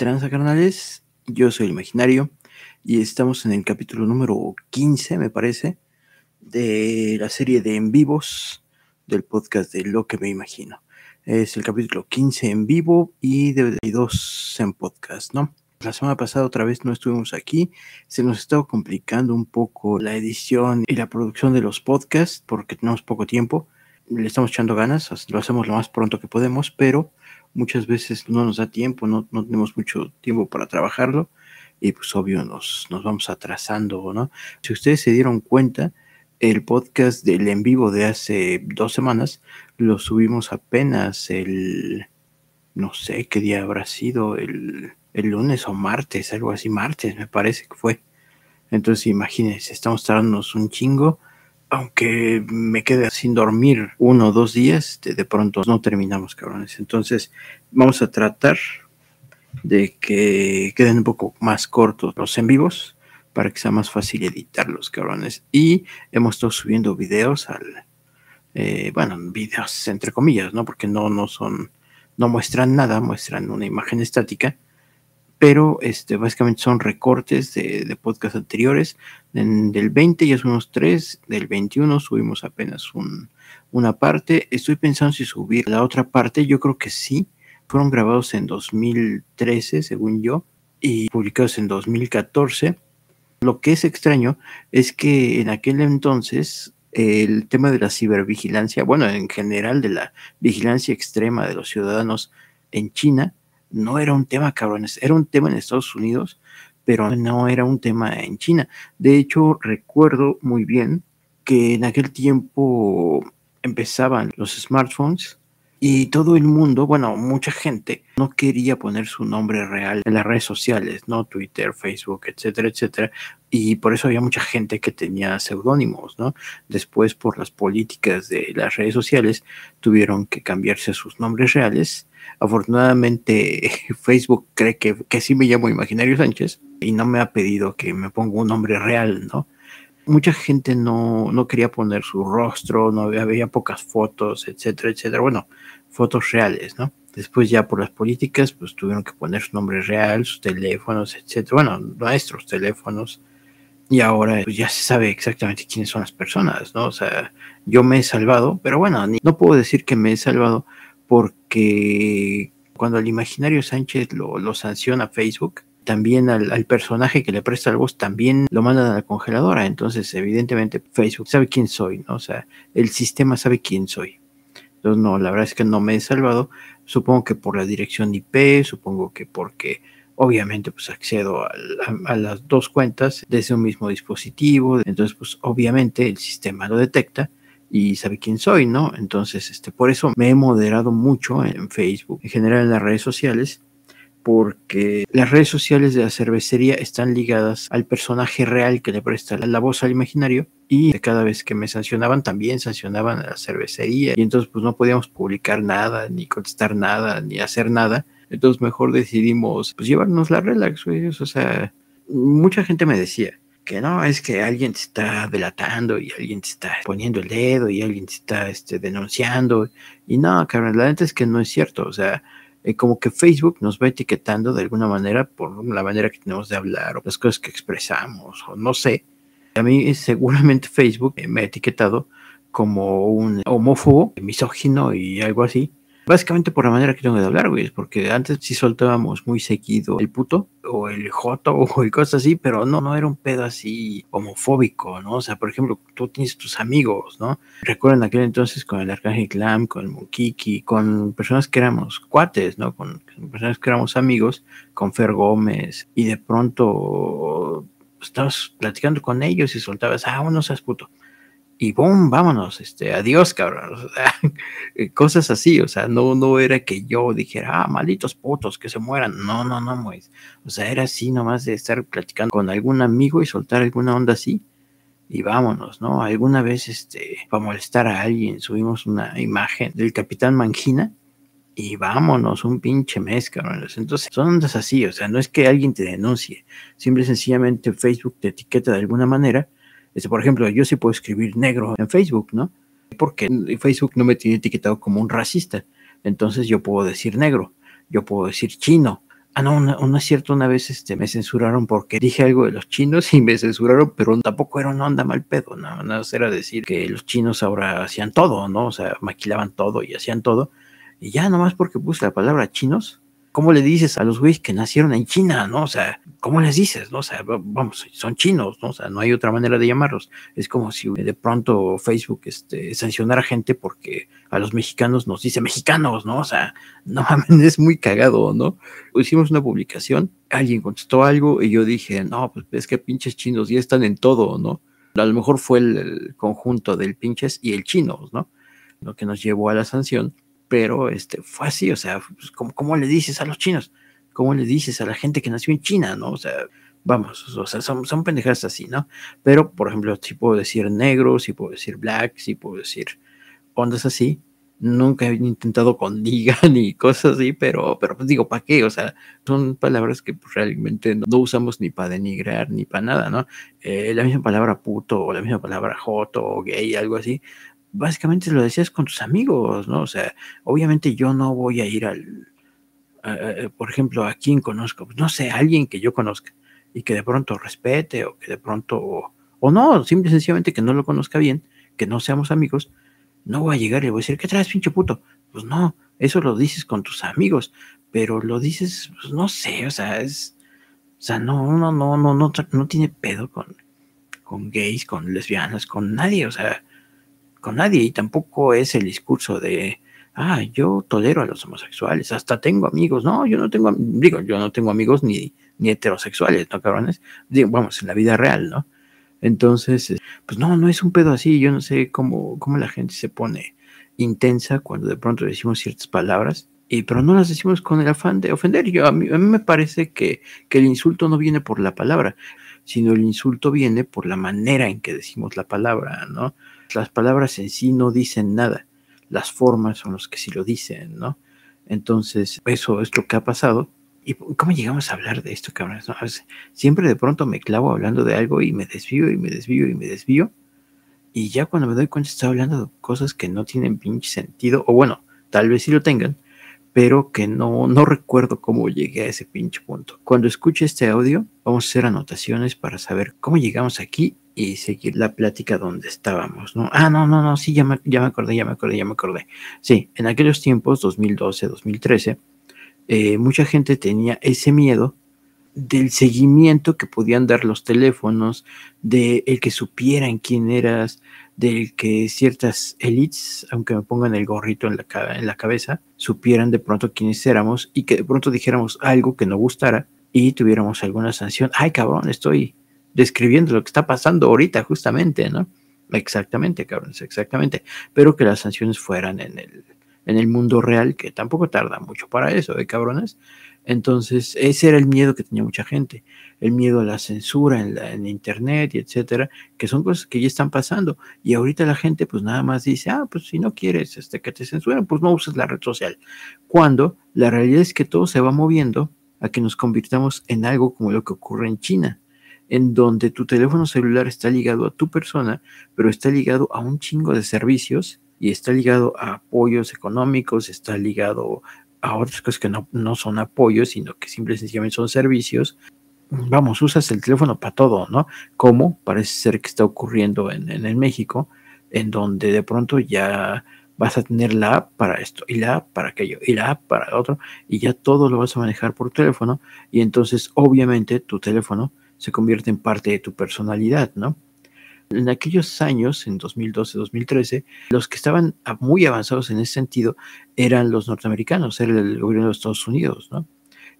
tranza, carnales? Yo soy imaginario y estamos en el capítulo número 15, me parece, de la serie de en vivos del podcast de Lo que me imagino. Es el capítulo 15 en vivo y de 2 en podcast, ¿no? La semana pasada otra vez no estuvimos aquí, se nos estaba complicando un poco la edición y la producción de los podcasts porque tenemos poco tiempo. Le estamos echando ganas, lo hacemos lo más pronto que podemos, pero muchas veces no nos da tiempo, no, no tenemos mucho tiempo para trabajarlo y pues obvio nos, nos vamos atrasando, ¿no? Si ustedes se dieron cuenta, el podcast del en vivo de hace dos semanas lo subimos apenas el, no sé qué día habrá sido, el, el lunes o martes, algo así, martes me parece que fue. Entonces imagínense, estamos tardándonos un chingo aunque me quede sin dormir uno o dos días, de, de pronto no terminamos, cabrones. Entonces vamos a tratar de que queden un poco más cortos los en vivos para que sea más fácil editarlos, cabrones. Y hemos estado subiendo videos al, eh, bueno, videos entre comillas, ¿no? Porque no, no son, no muestran nada, muestran una imagen estática, pero este, básicamente son recortes de, de podcast anteriores. Del 20 ya unos tres, del 21 subimos apenas un, una parte. Estoy pensando si subir la otra parte, yo creo que sí. Fueron grabados en 2013, según yo, y publicados en 2014 lo que es extraño es que en aquel entonces el tema de la cibervigilancia, bueno, en general de la vigilancia extrema de los ciudadanos en China, no era un tema, cabrones, era un tema en Estados Unidos, pero no era un tema en China. De hecho, recuerdo muy bien que en aquel tiempo empezaban los smartphones y todo el mundo, bueno, mucha gente no quería poner su nombre real en las redes sociales, ¿no? Twitter, Facebook, etcétera, etcétera. Y por eso había mucha gente que tenía seudónimos, ¿no? Después, por las políticas de las redes sociales, tuvieron que cambiarse sus nombres reales. Afortunadamente, Facebook cree que, que sí me llamo Imaginario Sánchez y no me ha pedido que me ponga un nombre real, ¿no? mucha gente no, no, quería poner su rostro, no había, había, pocas fotos, etcétera, etcétera. Bueno, fotos reales, ¿no? Después ya por las políticas, pues tuvieron que poner su nombre real, sus teléfonos, etcétera. Bueno, nuestros teléfonos. Y ahora pues ya se sabe exactamente quiénes son las personas, ¿no? O sea, yo me he salvado, pero bueno, no puedo decir que me he salvado porque cuando el imaginario Sánchez lo, lo sanciona Facebook, también al, al, personaje que le presta la voz también lo mandan a la congeladora. Entonces, evidentemente, Facebook sabe quién soy, ¿no? O sea, el sistema sabe quién soy. Entonces, no, la verdad es que no me he salvado. Supongo que por la dirección IP, supongo que porque obviamente pues accedo a, a, las dos cuentas desde un mismo dispositivo. Entonces, pues obviamente el sistema lo detecta y sabe quién soy, ¿no? Entonces, este, por eso me he moderado mucho en Facebook, en general en las redes sociales porque las redes sociales de la cervecería están ligadas al personaje real que le presta la voz al imaginario y cada vez que me sancionaban también sancionaban a la cervecería y entonces pues no podíamos publicar nada, ni contestar nada, ni hacer nada. Entonces mejor decidimos pues llevarnos la relax, güey. O sea, mucha gente me decía que no, es que alguien te está delatando y alguien te está poniendo el dedo y alguien te está este, denunciando. Y no, cabrón, la neta es que no es cierto. O sea, eh, como que Facebook nos va etiquetando de alguna manera por la manera que tenemos de hablar o las cosas que expresamos o no sé. A mí seguramente Facebook me ha etiquetado como un homófobo, misógino y algo así. Básicamente por la manera que tengo de hablar, güey, porque antes sí soltábamos muy seguido el puto o el joto o cosas así, pero no, no era un pedo así homofóbico, ¿no? O sea, por ejemplo, tú tienes tus amigos, ¿no? Recuerden aquel entonces con el Arcángel Clam, con el Mukiki, con personas que éramos cuates, ¿no? Con, personas que éramos amigos, con Fer Gómez, y de pronto estabas platicando con ellos y soltabas, ah, no seas puto y boom, vámonos, este, adiós, cabrón. O sea, cosas así, o sea, no, no era que yo dijera, ah, malditos putos, que se mueran. No, no, no, pues. O sea, era así nomás de estar platicando con algún amigo y soltar alguna onda así. Y vámonos, ¿no? Alguna vez, este, para molestar a alguien, subimos una imagen del Capitán Mangina y vámonos, un pinche mes, cabrón. Entonces, son ondas así, o sea, no es que alguien te denuncie, simple y sencillamente Facebook te etiqueta de alguna manera por ejemplo, yo sí puedo escribir negro en Facebook, ¿no? Porque Facebook no me tiene etiquetado como un racista. Entonces yo puedo decir negro, yo puedo decir chino. Ah, no, no es cierto, una vez este, me censuraron porque dije algo de los chinos y me censuraron, pero tampoco era una onda mal pedo, no, no era decir que los chinos ahora hacían todo, ¿no? O sea, maquilaban todo y hacían todo. Y ya nomás porque puse la palabra chinos, ¿cómo le dices a los güeyes que nacieron en China, no? O sea, ¿cómo les dices, no? O sea, vamos, son chinos, ¿no? O sea, no hay otra manera de llamarlos. Es como si de pronto Facebook este, sancionara gente porque a los mexicanos nos dice mexicanos, ¿no? O sea, no mames, es muy cagado, ¿no? Hicimos una publicación, alguien contestó algo y yo dije, no, pues es que pinches chinos ya están en todo, ¿no? A lo mejor fue el, conjunto del pinches y el chino, ¿no? Lo que nos llevó a la sanción, pero este, fue así, o sea, pues, ¿cómo, le dices a los chinos? ¿Cómo le dices a la gente que nació en China, no? O sea, vamos, o sea, son, son pendejadas así, ¿no? Pero, por ejemplo, si puedo decir negro, si puedo decir black, si puedo decir ondas así, nunca he intentado con diga ni cosas así, pero, pero pues digo, ¿para qué? O sea, son palabras que pues, realmente no, usamos ni para denigrar ni para nada, ¿no? Eh, la misma palabra puto o la misma palabra joto o gay, algo así, básicamente lo decías con tus amigos, ¿no? O sea, obviamente yo no voy a ir al, por ejemplo, a quien conozco, no sé, alguien que yo conozca y que de pronto respete o que de pronto, o no, simple y sencillamente que no lo conozca bien, que no seamos amigos, no voy a llegar y le voy a decir, ¿qué traes, pinche puto? Pues no, eso lo dices con tus amigos, pero lo dices, pues no sé, o sea, es, o sea, no, no, no, no, no, no tiene pedo con, con gays, con lesbianas, con nadie, o sea, con nadie, y tampoco es el discurso de, ah, yo tolero a los homosexuales, hasta tengo amigos, no, yo no tengo, digo, yo no tengo amigos ni, ni heterosexuales, ¿no, cabrones? Digo, vamos, en la vida real, ¿no? Entonces, eh, pues no, no es un pedo así. Yo no sé cómo, cómo la gente se pone intensa cuando de pronto decimos ciertas palabras, y, pero no las decimos con el afán de ofender. Yo, a, mí, a mí me parece que, que el insulto no viene por la palabra, sino el insulto viene por la manera en que decimos la palabra, ¿no? Las palabras en sí no dicen nada, las formas son los que sí lo dicen, ¿no? Entonces, eso es lo que ha pasado ¿Y cómo llegamos a hablar de esto, cabrón? siempre de pronto me clavo hablando de algo y me desvío y me desvío y me desvío. Y ya cuando me doy cuenta estoy hablando de cosas que no tienen pinche sentido, o bueno, tal vez sí lo tengan, pero que no, no recuerdo cómo llegué a ese pinche punto. Cuando escuche este audio, vamos a hacer anotaciones para saber cómo llegamos aquí y seguir la plática donde estábamos, ¿no? Ah, no, no, no, sí, ya me, ya me acordé, ya me acordé, ya me acordé. Sí, en aquellos tiempos, 2012, 2013, eh, mucha gente tenía ese miedo del seguimiento que podían dar los teléfonos, de el que supieran quién eras, del que ciertas elites, aunque me pongan el gorrito en la, en la cabeza, supieran de pronto quiénes éramos y que de pronto dijéramos algo que no gustara y tuviéramos alguna sanción. Ay, cabrón, estoy describiendo lo que está pasando ahorita justamente, ¿no? Exactamente, cabrón, exactamente. Pero que las sanciones fueran en el, en el mundo real, que tampoco tarda mucho para eso, ¿eh, cabrones? Entonces, ese era el miedo que tenía mucha gente, el miedo a la censura en, la, en Internet y etcétera, que son cosas que ya están pasando. Y ahorita la gente, pues nada más dice, ah, pues si no quieres este, que te censuren, pues no uses la red social. Cuando la realidad es que todo se va moviendo a que nos convirtamos en algo como lo que ocurre en China, en donde tu teléfono celular está ligado a tu persona, pero está ligado a un chingo de servicios y está ligado a apoyos económicos, está ligado a otras cosas que no, no son apoyos, sino que simple y sencillamente son servicios. Vamos, usas el teléfono para todo, ¿no? Como parece ser que está ocurriendo en, en, México, en donde de pronto ya vas a tener la app para esto y la app para aquello y la app para otro y ya todo lo vas a manejar por teléfono y entonces obviamente tu teléfono se convierte en parte de tu personalidad, ¿no? En aquellos años, en 2012, 2013, los que estaban muy avanzados en ese sentido eran los norteamericanos, era el gobierno de Estados Unidos, ¿no?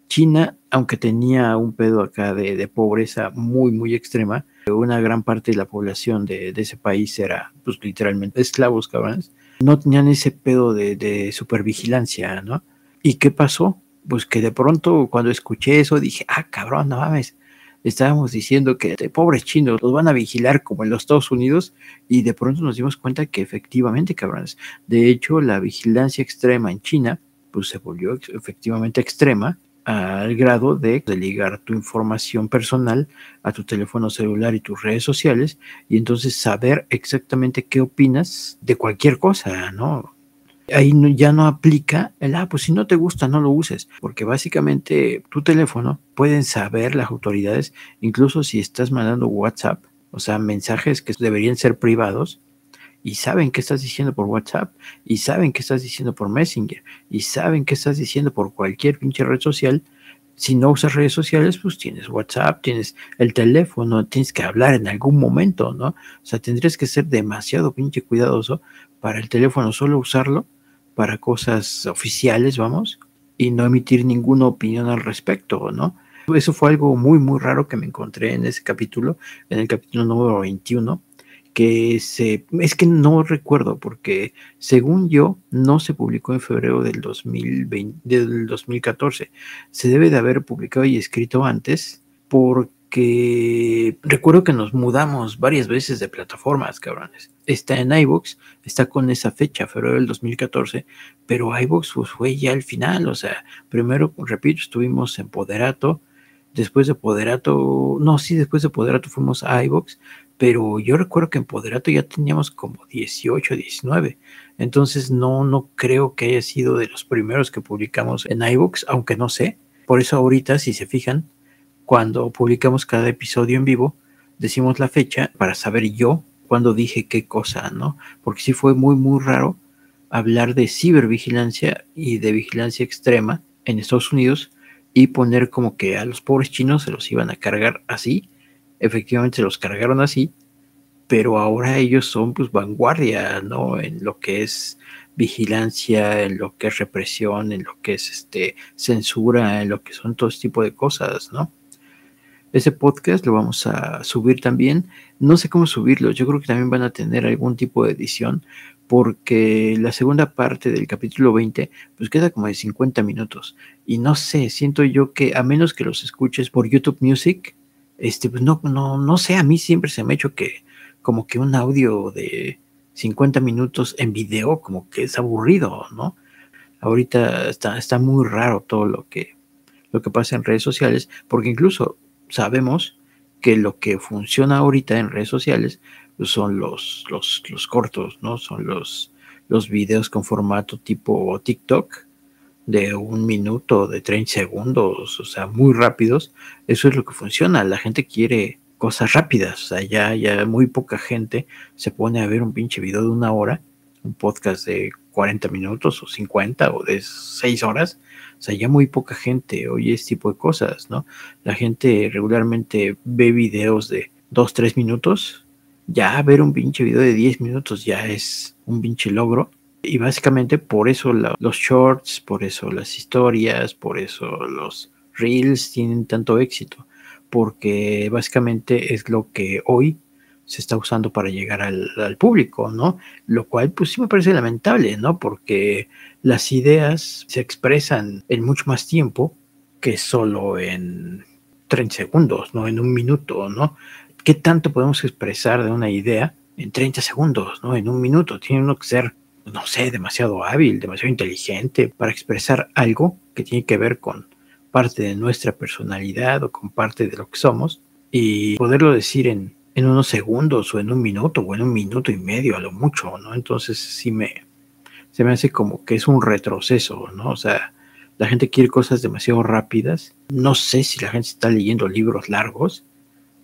China, aunque tenía un pedo acá de, pobreza muy, muy extrema, una gran parte de la población de, ese país era, pues, literalmente esclavos, cabrones, no tenían ese pedo de, de supervigilancia, ¿no? ¿Y qué pasó? Pues que de pronto cuando escuché eso dije, ah, cabrón, no mames, estábamos diciendo que pobres chinos los van a vigilar como en los Estados Unidos y de pronto nos dimos cuenta que efectivamente, cabrones, de hecho la vigilancia extrema en China pues se volvió efectivamente extrema al grado de, de ligar tu información personal a tu teléfono celular y tus redes sociales y entonces saber exactamente qué opinas de cualquier cosa, ¿no? Ahí ya no aplica el, ah, pues si no te gusta, no lo uses, porque básicamente tu teléfono pueden saber las autoridades, incluso si estás mandando WhatsApp, o sea, mensajes que deberían ser privados, y saben qué estás diciendo por WhatsApp, y saben qué estás diciendo por Messenger, y saben qué estás diciendo por cualquier pinche red social. Si no usas redes sociales, pues tienes WhatsApp, tienes el teléfono, tienes que hablar en algún momento, ¿no? O sea, tendrías que ser demasiado pinche cuidadoso para el teléfono, solo usarlo para cosas oficiales, vamos, y no emitir ninguna opinión al respecto, ¿no? Eso fue algo muy, muy raro que me encontré en ese capítulo, en el capítulo número 21, que se, es que no recuerdo, porque según yo, no se publicó en febrero del, 2020, del 2014. Se debe de haber publicado y escrito antes, porque recuerdo que nos mudamos varias veces de plataformas, cabrones. Está en iVoox, está con esa fecha, febrero del 2014, pero iVoox pues, fue ya el final, o sea, primero, repito, estuvimos en Poderato, después de Poderato, no, sí, después de Poderato fuimos a iVoox, pero yo recuerdo que en Poderato ya teníamos como 18, 19. Entonces no, no creo que haya sido de los primeros que publicamos en iVoox, aunque no sé. Por eso ahorita, si se fijan, cuando publicamos cada episodio en vivo, decimos la fecha para saber yo cuándo dije qué cosa, ¿no? Porque sí fue muy, muy raro hablar de cibervigilancia y de vigilancia extrema en Estados Unidos y poner como que a los pobres chinos se los iban a cargar así efectivamente se los cargaron así, pero ahora ellos son pues vanguardia, ¿no? En lo que es vigilancia, en lo que es represión, en lo que es este censura, en lo que son todo este tipo de cosas, ¿no? Ese podcast lo vamos a subir también. No sé cómo subirlo. Yo creo que también van a tener algún tipo de edición porque la segunda parte del capítulo 20 pues queda como de 50 minutos. Y no sé, siento yo que a menos que los escuches por YouTube Music, este, pues no, no, no sé, a mí siempre se me ha hecho que como que un audio de 50 minutos en video como que es aburrido, ¿no? Ahorita está, está muy raro todo lo que, lo que pasa en redes sociales, porque incluso sabemos que lo que funciona ahorita en redes sociales pues son los, los, los cortos, ¿no? Son los, los videos con formato tipo TikTok, de un minuto, de 30 segundos, o sea, muy rápidos, eso es lo que funciona. La gente quiere cosas rápidas, o sea, ya, ya muy poca gente se pone a ver un pinche video de una hora, un podcast de 40 minutos o 50 o de 6 horas, o sea, ya muy poca gente oye este tipo de cosas, ¿no? La gente regularmente ve videos de 2, 3 minutos, ya ver un pinche video de 10 minutos ya es un pinche logro y básicamente por eso los shorts, por eso las historias, por eso los reels tienen tanto éxito, porque básicamente es lo que hoy se está usando para llegar al, público, ¿no? Lo cual pues sí me parece lamentable, ¿no? Porque las ideas se expresan en mucho más tiempo que solo en 30 segundos, ¿no? En un minuto, ¿no? ¿Qué tanto podemos expresar de una idea en 30 segundos, ¿no? En un minuto. Tiene uno que ser no sé, demasiado hábil, demasiado inteligente para expresar algo que tiene que ver con parte de nuestra personalidad o con parte de lo que somos y poderlo decir en, en unos segundos o en un minuto o en un minuto y medio a lo mucho, ¿no? Entonces sí me, se me hace como que es un retroceso, ¿no? O sea, la gente quiere cosas demasiado rápidas. No sé si la gente está leyendo libros largos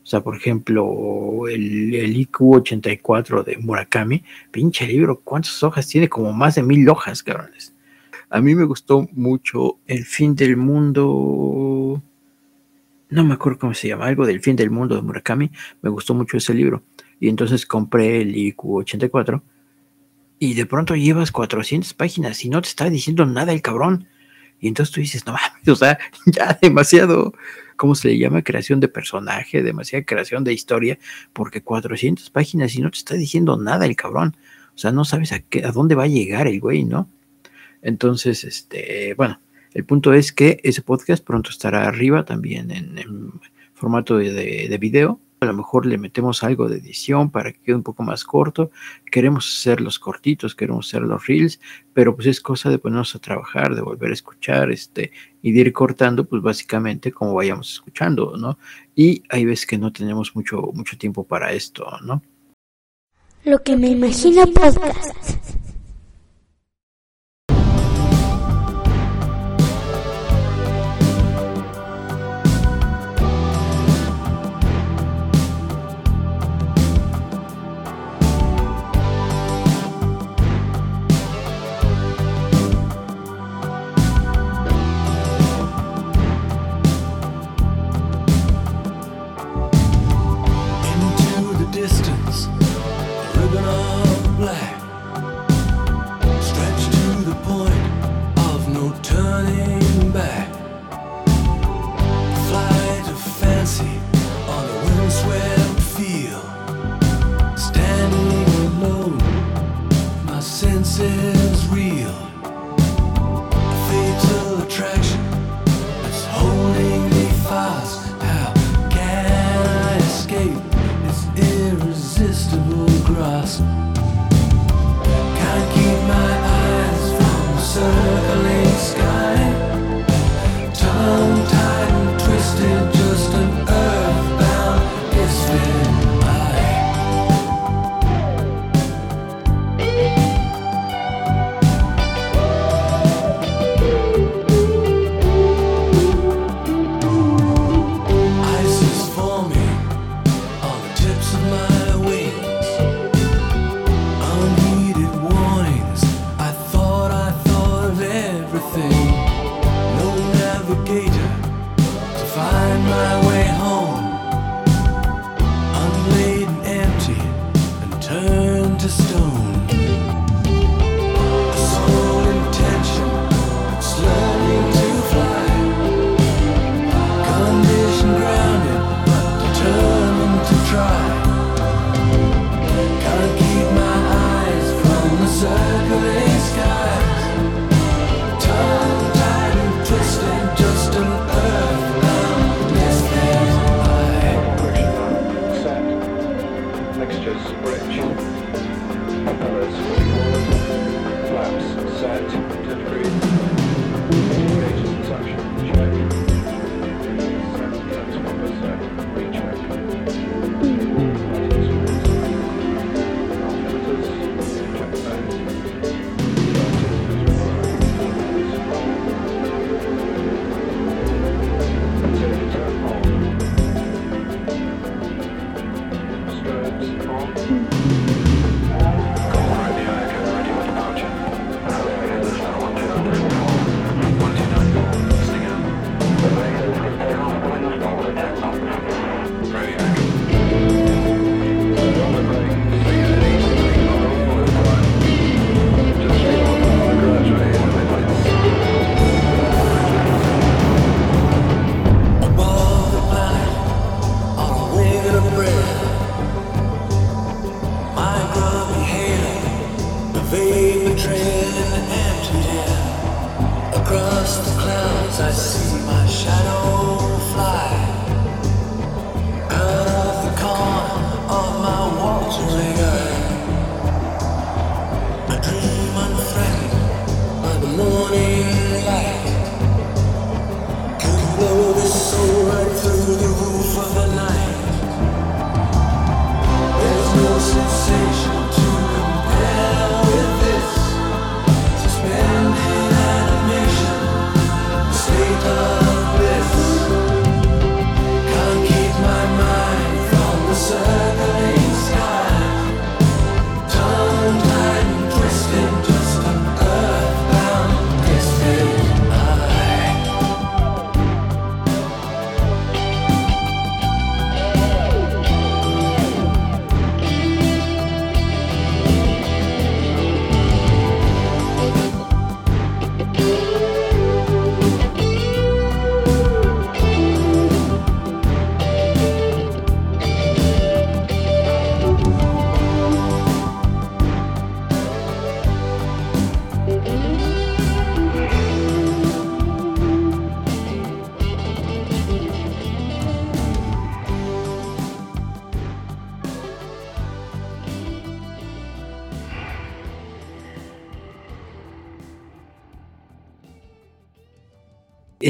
o sea, por ejemplo, el, IQ 84 de Murakami, pinche libro, ¿cuántas hojas tiene? Como más de mil hojas, cabrones. A mí me gustó mucho El fin del mundo. No me acuerdo cómo se llama, algo del fin del mundo de Murakami. Me gustó mucho ese libro. Y entonces compré el IQ 84. Y de pronto llevas 400 páginas y no te está diciendo nada el cabrón. Y entonces tú dices, no mames, o sea, ya demasiado ¿cómo se le llama? Creación de personaje, demasiada creación de historia, porque 400 páginas y no te está diciendo nada el cabrón. O sea, no sabes a, qué, a dónde va a llegar el güey, ¿no? Entonces, este, bueno, el punto es que ese podcast pronto estará arriba también en, formato de, de video a lo mejor le metemos algo de edición para que quede un poco más corto. Queremos hacer los cortitos, queremos hacer los reels, pero pues es cosa de ponernos a trabajar, de volver a escuchar, este, y de ir cortando, pues básicamente como vayamos escuchando, ¿no? Y hay veces que no tenemos mucho, mucho tiempo para esto, ¿no? Lo que me imagino podcast.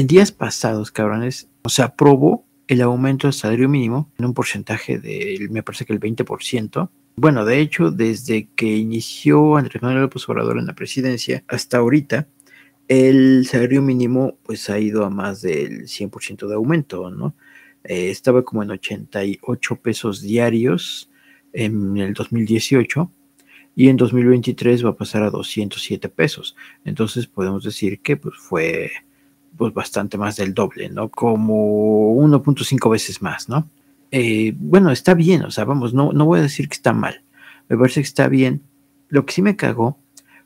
Días pasados, cabrones, se aprobó el aumento del salario mínimo en un porcentaje del, me parece que el 20%. Bueno, de hecho, desde que inició Andrés Manuel López Obrador en la presidencia hasta ahorita, el salario mínimo pues ha ido a más del 100% de aumento, ¿no? Eh, estaba como en 88 pesos diarios en el 2018 y en 2023 va a pasar a 207 pesos. Entonces podemos decir que pues fue pues bastante más del doble, ¿no? Como 1.5 veces más, ¿no? Eh, bueno, está bien, o sea, vamos, no, no voy a decir que está mal, me parece que está bien. Lo que sí me cagó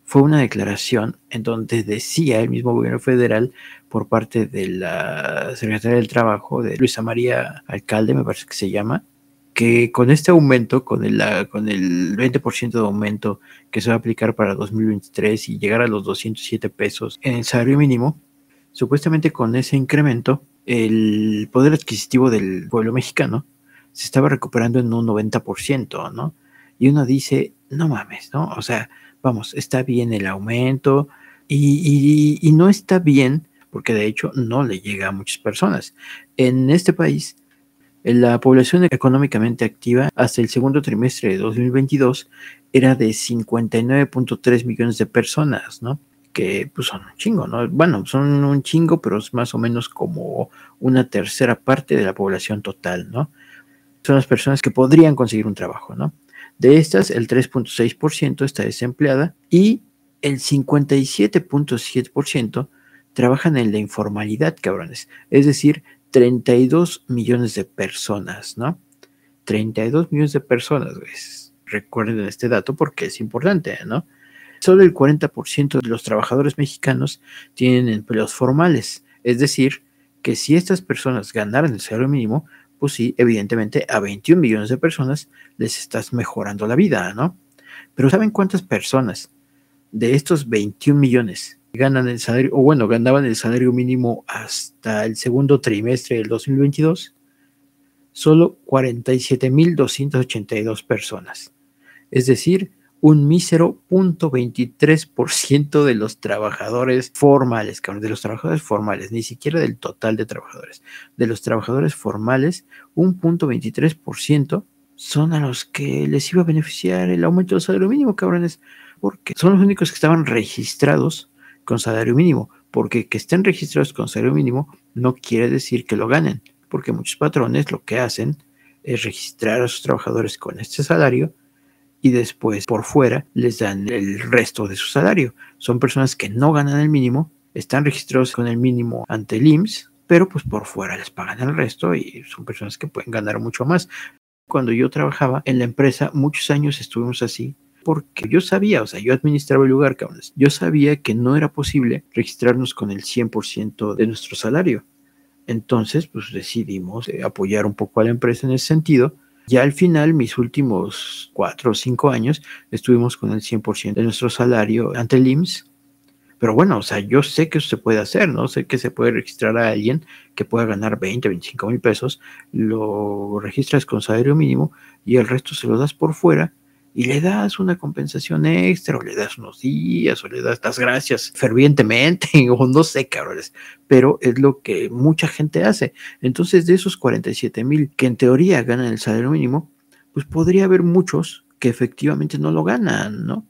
fue una declaración en donde decía el mismo gobierno federal por parte de la Secretaría del Trabajo, de Luisa María Alcalde, me parece que se llama, que con este aumento, con el, con el 20% de aumento que se va a aplicar para 2023 y llegar a los 207 pesos en salario mínimo, supuestamente con ese incremento, el poder adquisitivo del pueblo mexicano se estaba recuperando en un 90%, ¿no? Y uno dice, no mames, ¿no? O sea, vamos, está bien el aumento y, no está bien porque de hecho no le llega a muchas personas. En este país, la población económicamente activa hasta el segundo trimestre de 2022 era de 59.3 millones de personas, ¿no? Que pues son un chingo, ¿no? Bueno, son un chingo, pero es más o menos como una tercera parte de la población total, ¿no? Son las personas que podrían conseguir un trabajo, ¿no? De estas, el 3.6% está desempleada y el 57.7% trabajan en la informalidad, cabrones. Es decir, 32 millones de personas, ¿no? 32 millones de personas, güey. Recuerden este dato porque es importante, ¿no? Solo el 40% de los trabajadores mexicanos tienen empleos formales. Es decir, que si estas personas ganaran el salario mínimo, pues sí, evidentemente a 21 millones de personas les estás mejorando la vida, ¿no? Pero ¿saben cuántas personas de estos 21 millones ganan el salario, o bueno, ganaban el salario mínimo hasta el segundo trimestre del 2022? Solo 47.282 personas. Es decir, un mísero 0.23% de los trabajadores formales, de los trabajadores formales, ni siquiera del total de trabajadores, de los trabajadores formales, un punto 23% son a los que les iba a beneficiar el aumento del salario mínimo, cabrones, porque son los únicos que estaban registrados con salario mínimo, porque que estén registrados con salario mínimo no quiere decir que lo ganen, porque muchos patrones lo que hacen es registrar a sus trabajadores con este salario y después por fuera les dan el resto de su salario. Son personas que no ganan el mínimo, están registrados con el mínimo ante el IMSS, pero pues por fuera les pagan el resto y son personas que pueden ganar mucho más. Cuando yo trabajaba en la empresa, muchos años estuvimos así, porque yo sabía, o sea, yo administraba el lugar, cabrones. Yo sabía que no era posible registrarnos con el 100% de nuestro salario. Entonces, pues decidimos eh, apoyar un poco a la empresa en ese sentido. Ya al final, mis últimos cuatro o cinco años, estuvimos con el 100% de nuestro salario ante el IMSS. Pero bueno, o sea, yo sé que eso se puede hacer, ¿no? Sé que se puede registrar a alguien que pueda ganar 20, 25 mil pesos, lo registras con salario mínimo y el resto se lo das por fuera y le das una compensación extra, o le das unos días, o le das las gracias fervientemente, o no sé, cabrones, pero es lo que mucha gente hace. Entonces, de esos 47 mil que en teoría ganan el salario mínimo, pues podría haber muchos que efectivamente no lo ganan, ¿no?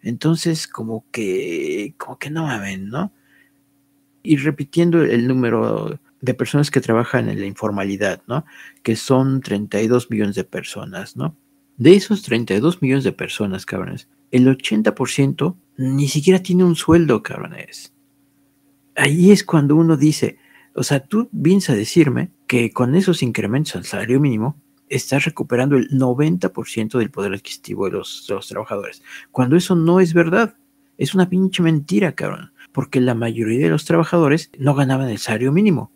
Entonces, como que, como que no mamen, ¿no? Y repitiendo el número de personas que trabajan en la informalidad, ¿no? Que son 32 millones de personas, ¿no? De esos 32 millones de personas, cabrones, el 80% ni siquiera tiene un sueldo, cabrones. Ahí es cuando uno dice, o sea, tú vienes a decirme que con esos incrementos al salario mínimo estás recuperando el 90% del poder adquisitivo de los, trabajadores, cuando eso no es verdad. Es una pinche mentira, cabrón, porque la mayoría de los trabajadores no ganaban el salario mínimo.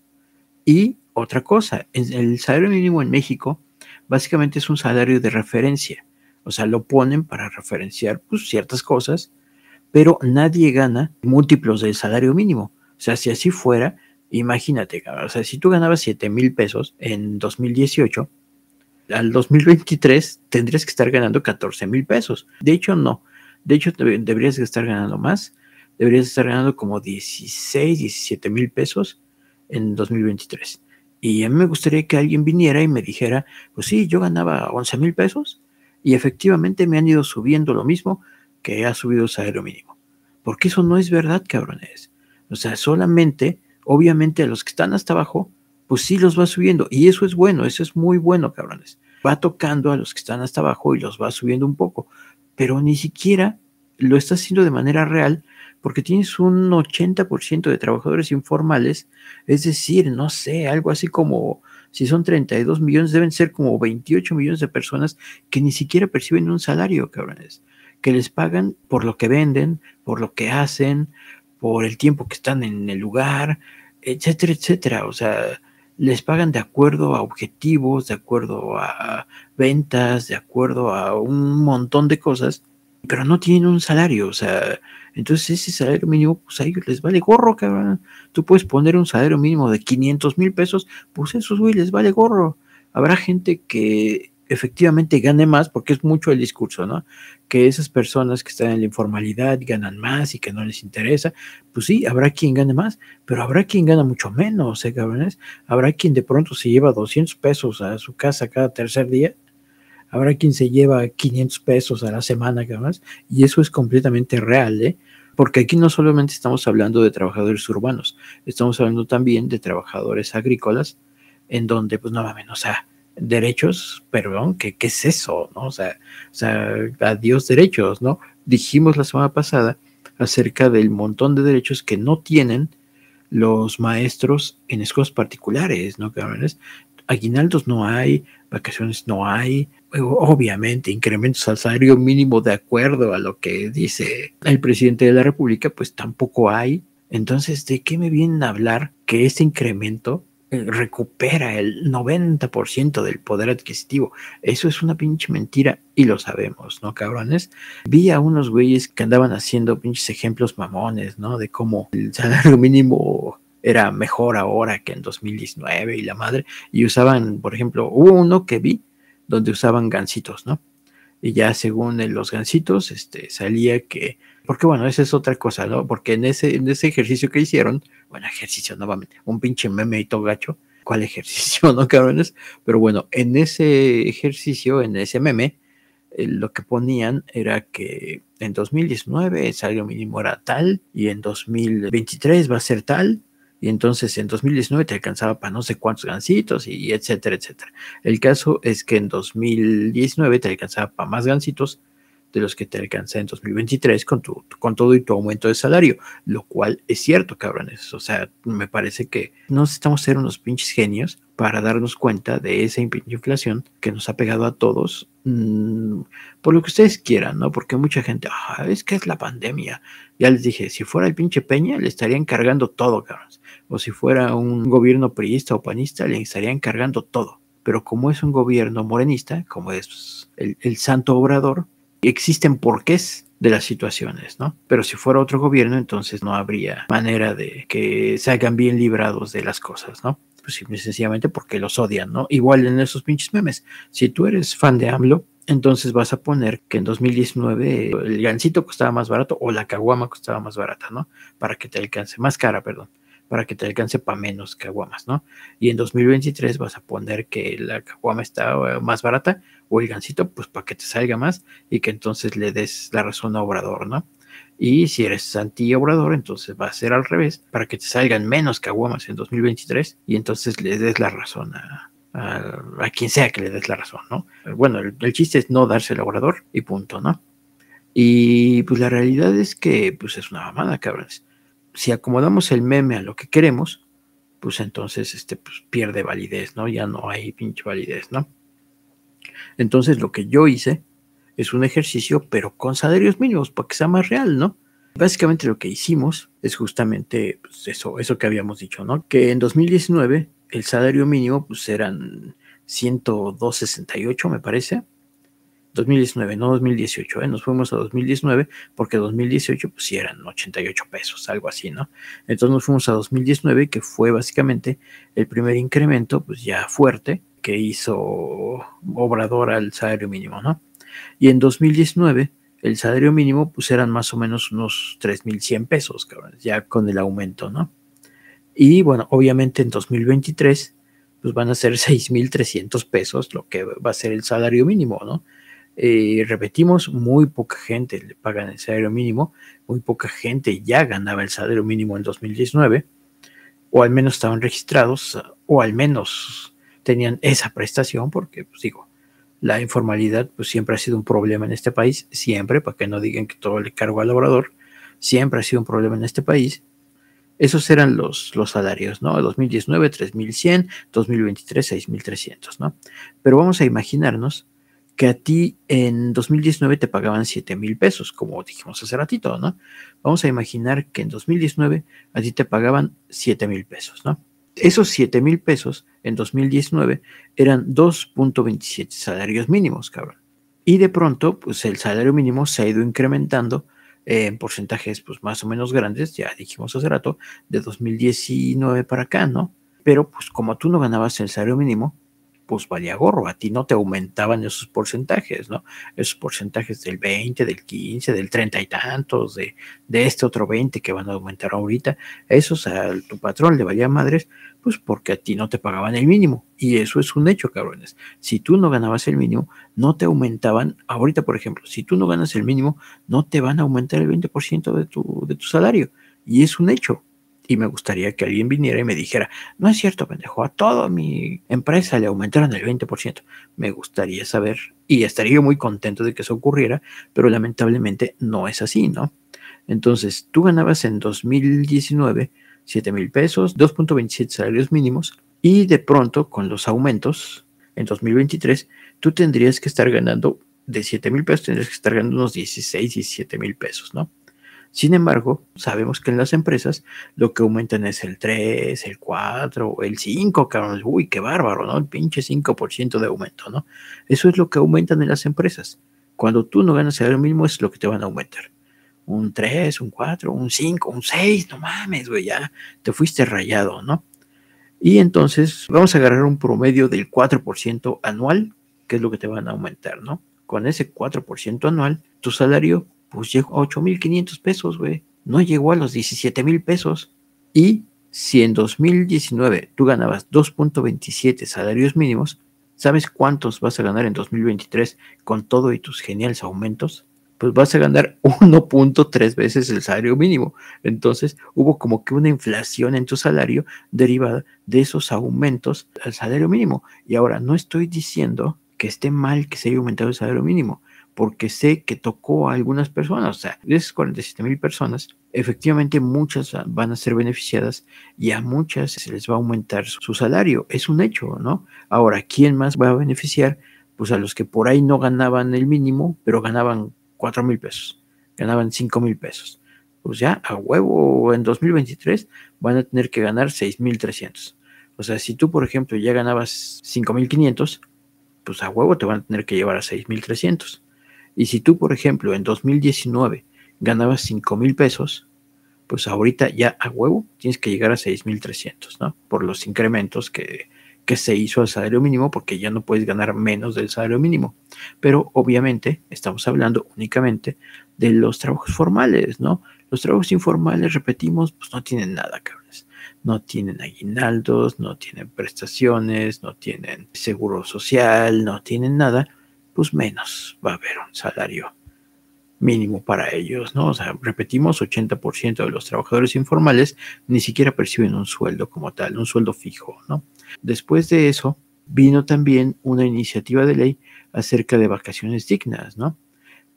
Y otra cosa, el salario mínimo en México básicamente es un salario de referencia. O sea, lo ponen para referenciar pues, ciertas cosas, pero nadie gana múltiplos del salario mínimo. O sea, si así fuera, imagínate, o sea, si tú ganabas 7 mil pesos en 2018, al 2023 tendrías que estar ganando 14 mil pesos. De hecho, no. De hecho, deberías estar ganando más. Deberías estar ganando como 16, 17 mil pesos en 2023. Y a mí me gustaría que alguien viniera y me dijera, pues sí, yo ganaba 11 mil pesos y efectivamente me han ido subiendo lo mismo que ha subido el salario mínimo. Porque eso no es verdad, cabrones. O sea, solamente, obviamente a los que están hasta abajo, pues sí los va subiendo. Y eso es bueno, eso es muy bueno, cabrones. Va tocando a los que están hasta abajo y los va subiendo un poco. Pero ni siquiera lo está haciendo de manera real porque tienes un 80% de trabajadores informales, es decir, no sé, algo así como, si son 32 millones, deben ser como 28 millones de personas que ni siquiera perciben un salario, cabrones, que les pagan por lo que venden, por lo que hacen, por el tiempo que están en el lugar, etcétera, etcétera. O sea, les pagan de acuerdo a objetivos, de acuerdo a ventas, de acuerdo a un montón de cosas, pero no tienen un salario, o sea, entonces ese salario mínimo, pues a ellos les vale gorro, cabrón. Tú puedes poner un salario mínimo de 500 mil pesos, pues esos güey les vale gorro. Habrá gente que efectivamente gane más, porque es mucho el discurso, ¿no? Que esas personas que están en la informalidad ganan más y que no les interesa, pues sí, habrá quien gane más, pero habrá quien gana mucho menos, ¿eh, cabrones? Habrá quien de pronto se lleva 200 pesos a su casa cada tercer día, habrá quien se lleva 500 pesos a la semana, cabrones, y eso es completamente real, ¿eh? Porque aquí no solamente estamos hablando de trabajadores urbanos, estamos hablando también de trabajadores agrícolas, en donde, pues no mames, o sea, derechos, perdón, ¿qué, ¿qué es eso? ¿no? O sea, o sea, adiós derechos, ¿no? Dijimos la semana pasada acerca del montón de derechos que no tienen los maestros en escuelas particulares, ¿no? Aguinaldos no hay, vacaciones no hay, obviamente incrementos al salario mínimo de acuerdo a lo que dice el presidente de la República, pues tampoco hay. Entonces, ¿de qué me vienen a hablar que este incremento eh, recupera el 90% del poder adquisitivo. Eso es una pinche mentira y lo sabemos, ¿no, cabrones? Vi a unos güeyes que andaban haciendo pinches ejemplos mamones, ¿no? De cómo el salario mínimo era mejor ahora que en 2019 y la madre, y usaban, por ejemplo, hubo uno que vi donde usaban gancitos, ¿no? Y ya según los gancitos, este, salía que porque bueno, esa es otra cosa, ¿no? Porque en ese, en ese ejercicio que hicieron, bueno, ejercicio nuevamente, un pinche meme y todo gacho, ¿cuál ejercicio, no, cabrones? Pero bueno, en ese ejercicio, en ese meme, eh, lo que ponían era que en 2019 el salario mínimo era tal y en 2023 va a ser tal y entonces en 2019 te alcanzaba para no sé cuántos gancitos y etcétera, etcétera. El caso es que en 2019 te alcanzaba para más gancitos de los que te alcanza en 2023 con, tu, con todo y tu aumento de salario, lo cual es cierto, cabrones. O sea, me parece que no estamos ser unos pinches genios para darnos cuenta de esa inflación que nos ha pegado a todos, mmm, por lo que ustedes quieran, ¿no? Porque mucha gente, ah, es que es la pandemia. Ya les dije, si fuera el pinche Peña, le estarían cargando todo, cabrones. O si fuera un gobierno priista o panista, le estarían cargando todo. Pero como es un gobierno morenista, como es el, santo obrador, existen porqués de las situaciones, ¿no? Pero si fuera otro gobierno, entonces no habría manera de que se hagan bien librados de las cosas, ¿no? Pues sencillamente porque los odian, ¿no? Igual en esos pinches memes. Si tú eres fan de AMLO, entonces vas a poner que en 2019 el gancito costaba más barato o la caguama costaba más barata, ¿no? Para que te alcance, más cara, perdón, para que te alcance para menos caguamas, ¿no? Y en 2023 vas a poner que la caguama está eh, más barata o el gancito, pues para que te salga más y que entonces le des la razón a Obrador, ¿no? Y si eres anti-Obrador, entonces va a ser al revés, para que te salgan menos caguamas en 2023 y entonces le des la razón a, quien sea que le des la razón, ¿no? Bueno, el, el chiste es no darse el Obrador y punto, ¿no? Y pues la realidad es que pues es una mamada, cabrones. Si acomodamos el meme a lo que queremos, pues entonces este pues, pierde validez, ¿no? Ya no hay pinche validez, ¿no? Entonces lo que yo hice es un ejercicio, pero con salarios mínimos, para que sea más real, ¿no? Básicamente lo que hicimos es justamente pues, eso, eso que habíamos dicho, ¿no? Que en 2019 el salario mínimo pues eran 102.68, me parece. 2019, no 2018, ¿eh? nos fuimos a 2019 porque 2018 pues sí eran 88 pesos, algo así, ¿no? Entonces nos fuimos a 2019 que fue básicamente el primer incremento pues ya fuerte que hizo Obrador al salario mínimo, ¿no? Y en 2019 el salario mínimo pues eran más o menos unos 3.100 pesos, cabrón, ya con el aumento, ¿no? Y bueno, obviamente en 2023 pues van a ser 6.300 pesos, lo que va a ser el salario mínimo, ¿no? Eh, repetimos, muy poca gente le pagan el salario mínimo, muy poca gente ya ganaba el salario mínimo en 2019, o al menos estaban registrados, o al menos tenían esa prestación, porque, pues digo, la informalidad pues siempre ha sido un problema en este país, siempre, para que no digan que todo le cargo al obrador, siempre ha sido un problema en este país. Esos eran los, los salarios, ¿no? 2019, 3.100, 2023, 6.300, ¿no? Pero vamos a imaginarnos que a ti en 2019 te pagaban 7 mil pesos, como dijimos hace ratito, ¿no? Vamos a imaginar que en 2019 a ti te pagaban 7 mil pesos, ¿no? Esos 7 mil pesos en 2019 eran 2.27 salarios mínimos, cabrón. Y de pronto, pues el salario mínimo se ha ido incrementando en porcentajes pues más o menos grandes, ya dijimos hace rato, de 2019 para acá, ¿no? Pero pues como tú no ganabas el salario mínimo, pues valía gorro, a ti no te aumentaban esos porcentajes, ¿no? Esos porcentajes del 20, del 15, del 30 y tantos, de, de este otro 20 que van a aumentar ahorita, esos a tu patrón le valía madres, pues porque a ti no te pagaban el mínimo. Y eso es un hecho, cabrones. Si tú no ganabas el mínimo, no te aumentaban, ahorita por ejemplo, si tú no ganas el mínimo, no te van a aumentar el 20% de tu, de tu salario. Y es un hecho. Y me gustaría que alguien viniera y me dijera, no es cierto, pendejo, a toda mi empresa le aumentaron el 20%. Me gustaría saber y estaría muy contento de que eso ocurriera, pero lamentablemente no es así, ¿no? Entonces, tú ganabas en 2019 7 mil pesos, 2.27 salarios mínimos y de pronto con los aumentos en 2023 tú tendrías que estar ganando de 7 mil pesos, tendrías que estar ganando unos 16, 17 mil pesos, ¿no? Sin embargo, sabemos que en las empresas lo que aumentan es el 3, el 4, el 5, cabrón. Uy, qué bárbaro, ¿no? El pinche 5% de aumento, ¿no? Eso es lo que aumentan en las empresas. Cuando tú no ganas el mismo es lo que te van a aumentar. Un 3, un 4, un 5, un 6, no mames, güey, ya te fuiste rayado, ¿no? Y entonces vamos a agarrar un promedio del 4% anual, que es lo que te van a aumentar, ¿no? Con ese 4% anual, tu salario pues llegó a 8.500 pesos, güey. No llegó a los 17.000 pesos. Y si en 2019 tú ganabas 2.27 salarios mínimos, ¿sabes cuántos vas a ganar en 2023 con todo y tus geniales aumentos? Pues vas a ganar 1.3 veces el salario mínimo. Entonces hubo como que una inflación en tu salario derivada de esos aumentos al salario mínimo. Y ahora no estoy diciendo que esté mal que se haya aumentado el salario mínimo porque sé que tocó a algunas personas, o sea, de esas 47 mil personas, efectivamente muchas van a ser beneficiadas y a muchas se les va a aumentar su salario, es un hecho, ¿no? Ahora, ¿quién más va a beneficiar? Pues a los que por ahí no ganaban el mínimo, pero ganaban 4 mil pesos, ganaban 5 mil pesos. Pues ya a huevo en 2023 van a tener que ganar 6 mil 300. O sea, si tú, por ejemplo, ya ganabas 5 mil 500, pues a huevo te van a tener que llevar a 6 mil 300. Y si tú, por ejemplo, en 2019 ganabas 5 mil pesos, pues ahorita ya a huevo tienes que llegar a 6.300, ¿no? Por los incrementos que, que se hizo al salario mínimo, porque ya no puedes ganar menos del salario mínimo. Pero obviamente estamos hablando únicamente de los trabajos formales, ¿no? Los trabajos informales, repetimos, pues no tienen nada, cabrones. No tienen aguinaldos, no tienen prestaciones, no tienen seguro social, no tienen nada pues menos va a haber un salario mínimo para ellos, ¿no? O sea, repetimos, 80% de los trabajadores informales ni siquiera perciben un sueldo como tal, un sueldo fijo, ¿no? Después de eso, vino también una iniciativa de ley acerca de vacaciones dignas, ¿no?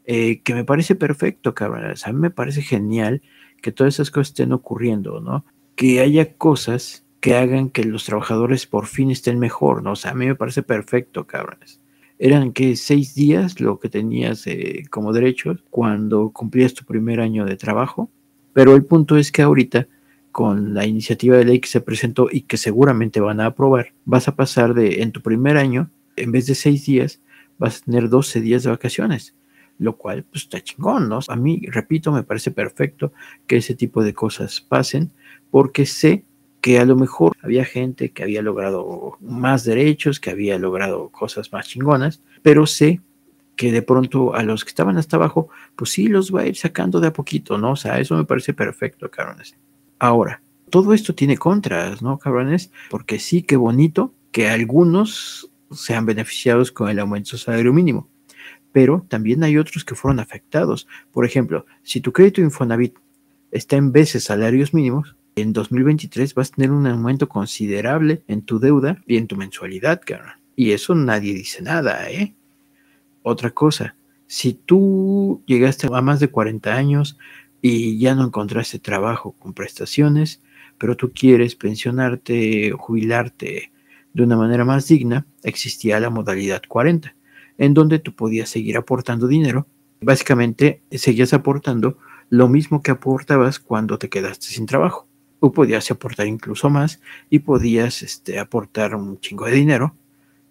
Eh, que me parece perfecto, cabrón. a mí me parece genial que todas esas cosas estén ocurriendo, ¿no? Que haya cosas que hagan que los trabajadores por fin estén mejor, ¿no? O sea, a mí me parece perfecto, cabrones eran que seis días lo que tenías eh, como derechos cuando cumplías tu primer año de trabajo. Pero el punto es que ahorita, con la iniciativa de ley que se presentó y que seguramente van a aprobar, vas a pasar de en tu primer año, en vez de seis días, vas a tener 12 días de vacaciones. Lo cual, pues está chingón, ¿no? A mí, repito, me parece perfecto que ese tipo de cosas pasen, porque sé que a lo mejor había gente que había logrado más derechos, que había logrado cosas más chingonas, pero sé que de pronto a los que estaban hasta abajo, pues sí los va a ir sacando de a poquito, ¿no? O sea, eso me parece perfecto, cabrones. Ahora, todo esto tiene contras, ¿no, cabrones? Porque sí, qué bonito que algunos sean beneficiados con el aumento del salario mínimo, pero también hay otros que fueron afectados. Por ejemplo, si tu crédito Infonavit está en veces salarios mínimos, en 2023 vas a tener un aumento considerable en tu deuda y en tu mensualidad, cara. Y eso nadie dice nada, ¿eh? Otra cosa, si tú llegaste a más de 40 años y ya no encontraste trabajo con prestaciones, pero tú quieres pensionarte o jubilarte de una manera más digna, existía la modalidad 40, en donde tú podías seguir aportando dinero. Básicamente, seguías aportando lo mismo que aportabas cuando te quedaste sin trabajo o podías aportar incluso más y podías este, aportar un chingo de dinero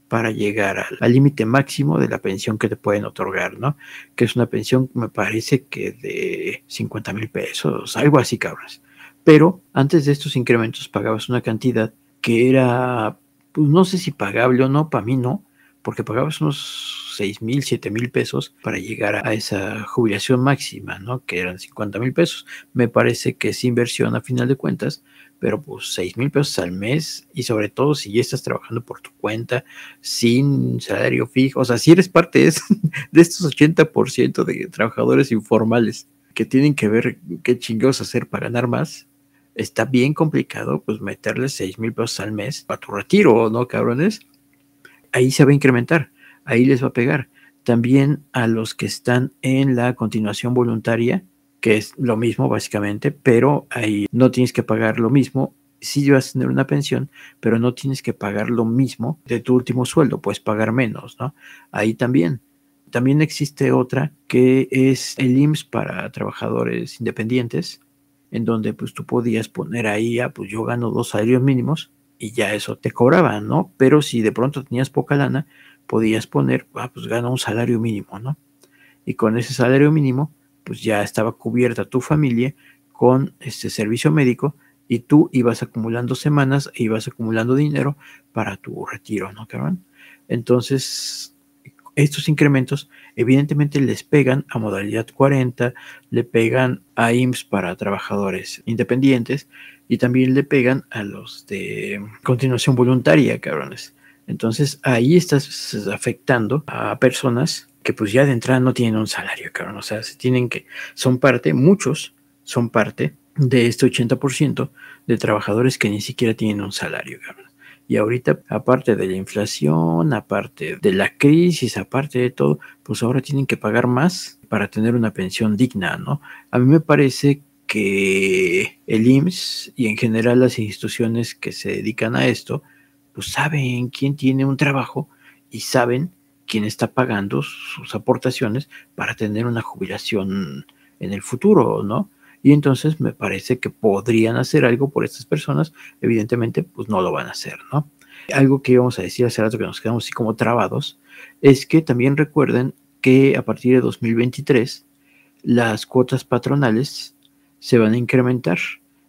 para llegar al límite máximo de la pensión que te pueden otorgar, ¿no? Que es una pensión, me parece que de 50 mil pesos, algo así, cabras. Pero antes de estos incrementos pagabas una cantidad que era, pues no sé si pagable o no, para mí no, porque pagabas unos 6 mil, 7 mil pesos para llegar a esa jubilación máxima, ¿no? Que eran 50 mil pesos. Me parece que es inversión a final de cuentas, pero pues 6 mil pesos al mes y sobre todo si ya estás trabajando por tu cuenta sin salario fijo, o sea, si eres parte de, de estos 80% de trabajadores informales que tienen que ver qué chingados hacer para ganar más, está bien complicado pues meterle 6 mil pesos al mes a tu retiro, ¿no, cabrones? Ahí se va a incrementar, ahí les va a pegar. También a los que están en la continuación voluntaria, que es lo mismo básicamente, pero ahí no tienes que pagar lo mismo. Sí vas a tener una pensión, pero no tienes que pagar lo mismo de tu último sueldo, puedes pagar menos, ¿no? Ahí también. También existe otra que es el IMSS para trabajadores independientes, en donde pues tú podías poner ahí, ah, pues yo gano dos salarios mínimos y ya eso te cobraban, ¿no? Pero si de pronto tenías poca lana, podías poner, ah, pues gano un salario mínimo, ¿no? Y con ese salario mínimo, pues ya estaba cubierta tu familia con este servicio médico y tú ibas acumulando semanas e ibas acumulando dinero para tu retiro, ¿no, cabrón? Entonces, estos incrementos evidentemente les pegan a modalidad 40, le pegan a IMSS para trabajadores independientes y también le pegan a los de continuación voluntaria, cabrones. Entonces ahí estás afectando a personas que pues ya de entrada no tienen un salario, cabrón. O sea, se tienen que, son parte, muchos son parte de este 80% de trabajadores que ni siquiera tienen un salario, cabrón. Y ahorita, aparte de la inflación, aparte de la crisis, aparte de todo, pues ahora tienen que pagar más para tener una pensión digna, ¿no? A mí me parece que el IMSS y en general las instituciones que se dedican a esto, pues saben quién tiene un trabajo y saben quién está pagando sus aportaciones para tener una jubilación en el futuro, ¿no? Y entonces me parece que podrían hacer algo por estas personas, evidentemente pues no lo van a hacer, ¿no? Algo que íbamos a decir hace rato que nos quedamos así como trabados, es que también recuerden que a partir de 2023 las cuotas patronales se van a incrementar.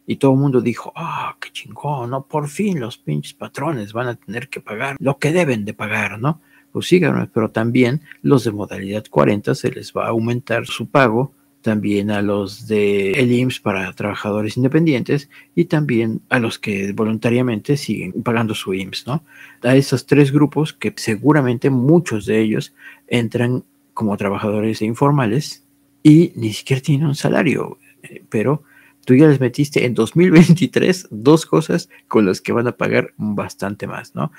Y todo el mundo dijo, ah, qué chingón, ¿no? Por fin los pinches patrones van a tener que pagar lo que deben de pagar, ¿no? Pues sí, pero también los de modalidad 40 se les va a aumentar su pago, también a los de el IMSS para trabajadores independientes y también a los que voluntariamente siguen pagando su IMSS, ¿no? A esos tres grupos que seguramente muchos de ellos entran como trabajadores informales y ni siquiera tienen un salario, eh, pero tú ya les metiste en 2023 dos cosas con las que van a pagar bastante más, ¿no?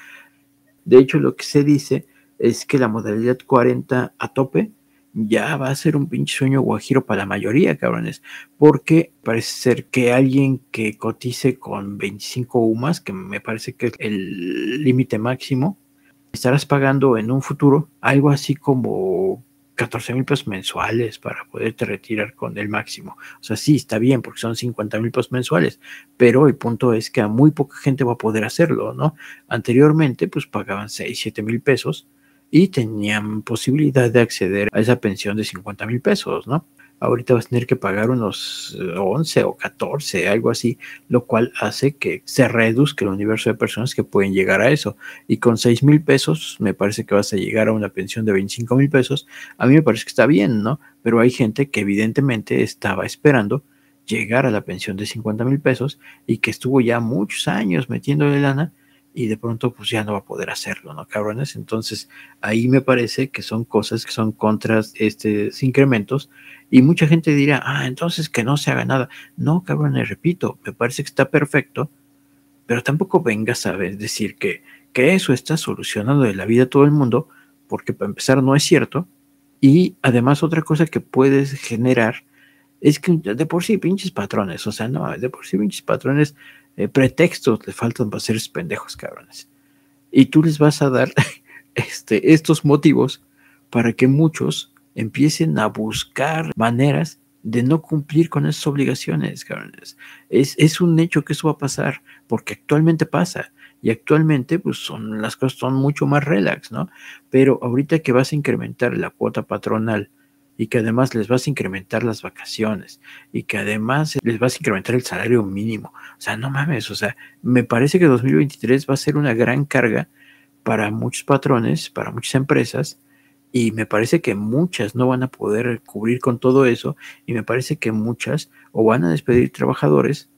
De hecho, lo que se dice es que la modalidad 40 a tope ya va a ser un pinche sueño guajiro para la mayoría, cabrones, porque parece ser que alguien que cotice con 25 UMAS, que me parece que es el límite máximo, estarás pagando en un futuro algo así como 14 mil pesos mensuales para poderte retirar con el máximo. O sea, sí, está bien porque son 50 mil pesos mensuales, pero el punto es que a muy poca gente va a poder hacerlo, ¿no? Anteriormente, pues pagaban 6, 7 mil pesos y tenían posibilidad de acceder a esa pensión de 50 mil pesos, ¿no? Ahorita vas a tener que pagar unos 11 o 14, algo así, lo cual hace que se reduzca el universo de personas que pueden llegar a eso. Y con 6 mil pesos, me parece que vas a llegar a una pensión de 25 mil pesos. A mí me parece que está bien, ¿no? Pero hay gente que evidentemente estaba esperando llegar a la pensión de 50 mil pesos y que estuvo ya muchos años metiéndole lana y de pronto pues ya no va a poder hacerlo, ¿no, cabrones? Entonces ahí me parece que son cosas que son contras estos incrementos y mucha gente dirá, ah, entonces que no se haga nada. No, cabrones, repito, me parece que está perfecto, pero tampoco vengas a decir que, que eso está solucionando de la vida a todo el mundo, porque para empezar no es cierto. Y además otra cosa que puedes generar es que de por sí pinches patrones, o sea, no, de por sí pinches patrones, eh, pretextos le faltan para ser pendejos, cabrones. Y tú les vas a dar este, estos motivos para que muchos empiecen a buscar maneras de no cumplir con esas obligaciones, cabrones. Es, es un hecho que eso va a pasar, porque actualmente pasa. Y actualmente, pues son, las cosas son mucho más relax, ¿no? Pero ahorita que vas a incrementar la cuota patronal y que además les vas a incrementar las vacaciones y que además les vas a incrementar el salario mínimo. O sea, no mames, o sea, me parece que 2023 va a ser una gran carga para muchos patrones, para muchas empresas, y me parece que muchas no van a poder cubrir con todo eso, y me parece que muchas o van a despedir trabajadores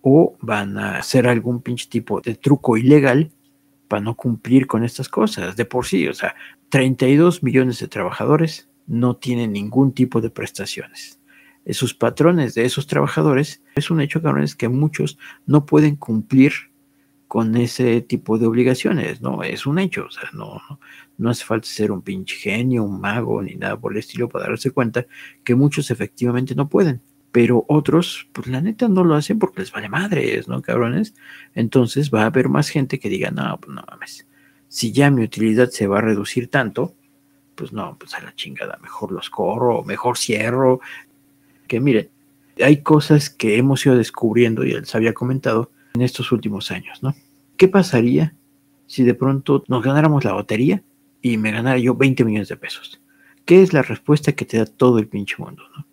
o van a hacer algún pinche tipo de truco ilegal para no cumplir con estas cosas. De por sí, o sea, 32 millones de trabajadores no tienen ningún tipo de prestaciones. Esos patrones de esos trabajadores, es un hecho, cabrones, que muchos no pueden cumplir con ese tipo de obligaciones, ¿no? Es un hecho, o sea, no, no, no hace falta ser un pinche genio, un mago, ni nada por el estilo para darse cuenta que muchos efectivamente no pueden, pero otros, pues la neta no lo hacen porque les vale madres, ¿no, cabrones? Entonces va a haber más gente que diga, no, pues no mames, si ya mi utilidad se va a reducir tanto, pues no, pues a la chingada, mejor los corro, mejor cierro. Que miren, hay cosas que hemos ido descubriendo y él se había comentado en estos últimos años, ¿no? ¿Qué pasaría si de pronto nos ganáramos la lotería y me ganara yo 20 millones de pesos? ¿Qué es la respuesta que te da todo el pinche mundo, ¿no?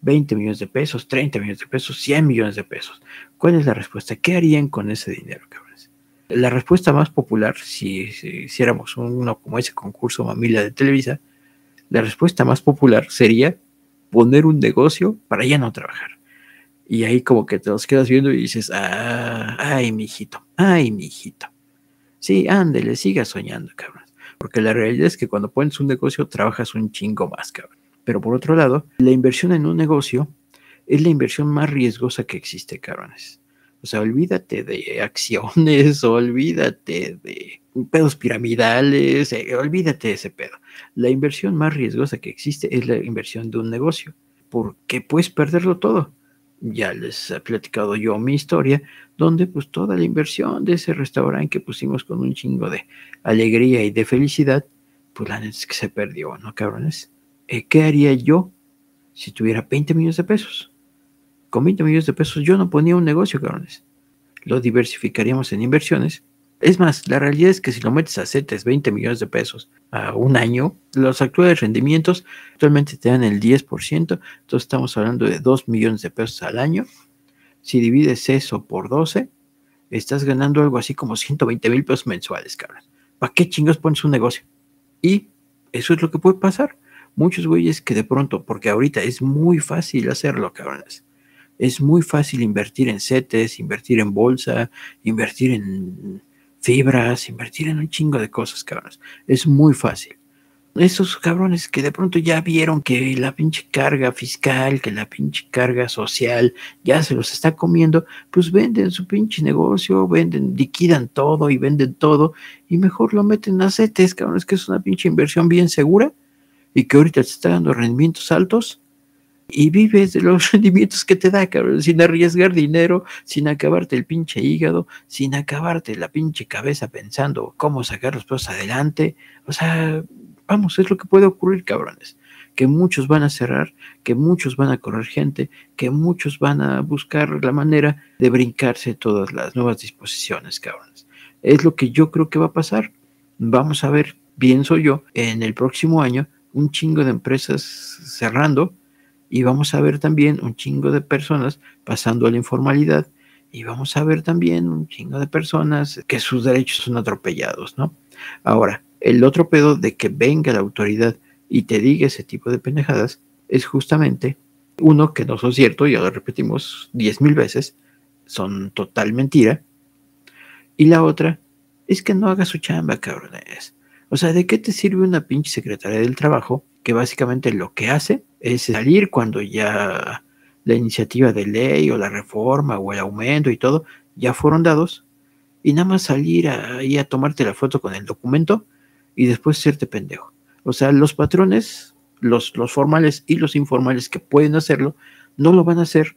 20 millones de pesos, 30 millones de pesos, 100 millones de pesos. ¿Cuál es la respuesta? ¿Qué harían con ese dinero, cabrones? La respuesta más popular, si, hiciéramos uno como ese concurso Mamila de Televisa, la respuesta más popular sería poner un negocio para ya no trabajar. Y ahí como que te los quedas viendo y dices, ah, ay, mijito, ay, mijito. Sí, ándele, siga soñando, cabrón. Porque la realidad es que cuando pones un negocio trabajas un chingo más, cabrón. Pero por otro lado, la inversión en un negocio es la inversión más riesgosa que existe, cabrones. O sea, olvídate de acciones, olvídate de pedos piramidales, eh, olvídate de ese pedo. La inversión más riesgosa que existe es la inversión de un negocio, porque puedes perderlo todo. Ya les he platicado yo mi historia, donde pues toda la inversión de ese restaurante que pusimos con un chingo de alegría y de felicidad, pues la neta es que se perdió, ¿no, cabrones? Eh, ¿Qué haría yo si tuviera 20 millones de pesos? Con 20 millones de pesos yo no ponía un negocio, cabrones. Lo diversificaríamos en inversiones. Es más, la realidad es que si lo metes a CETES 20 millones de pesos a un año, los actuales rendimientos actualmente te dan el 10%, entonces estamos hablando de 2 millones de pesos al año. Si divides eso por 12, estás ganando algo así como 120 mil pesos mensuales, cabrón. ¿Para qué chingos pones un negocio? Y eso es lo que puede pasar. Muchos güeyes que de pronto, porque ahorita es muy fácil hacerlo, cabrones. Es muy fácil invertir en CETES, invertir en bolsa, invertir en fibras, invertir en un chingo de cosas, cabrones. Es muy fácil. Esos cabrones que de pronto ya vieron que la pinche carga fiscal, que la pinche carga social ya se los está comiendo, pues venden su pinche negocio, venden, liquidan todo y venden todo y mejor lo meten a CETES, cabrones, que es una pinche inversión bien segura y que ahorita te está dando rendimientos altos y vives de los rendimientos que te da, cabrón, sin arriesgar dinero, sin acabarte el pinche hígado, sin acabarte la pinche cabeza pensando cómo sacar los pesos adelante. O sea, vamos, es lo que puede ocurrir, cabrones. Que muchos van a cerrar, que muchos van a correr gente, que muchos van a buscar la manera de brincarse todas las nuevas disposiciones, cabrones. Es lo que yo creo que va a pasar. Vamos a ver, pienso yo, en el próximo año, un chingo de empresas cerrando y vamos a ver también un chingo de personas pasando a la informalidad y vamos a ver también un chingo de personas que sus derechos son atropellados, ¿no? Ahora, el otro pedo de que venga la autoridad y te diga ese tipo de pendejadas es justamente uno que no son cierto, ya lo repetimos diez mil veces, son total mentira. Y la otra es que no haga su chamba, cabrones. O sea, ¿de qué te sirve una pinche secretaria del trabajo que básicamente lo que hace es salir cuando ya la iniciativa de ley o la reforma o el aumento y todo ya fueron dados y nada más salir ahí a tomarte la foto con el documento y después hacerte pendejo. O sea, los patrones, los, los formales y los informales que pueden hacerlo, no lo van a hacer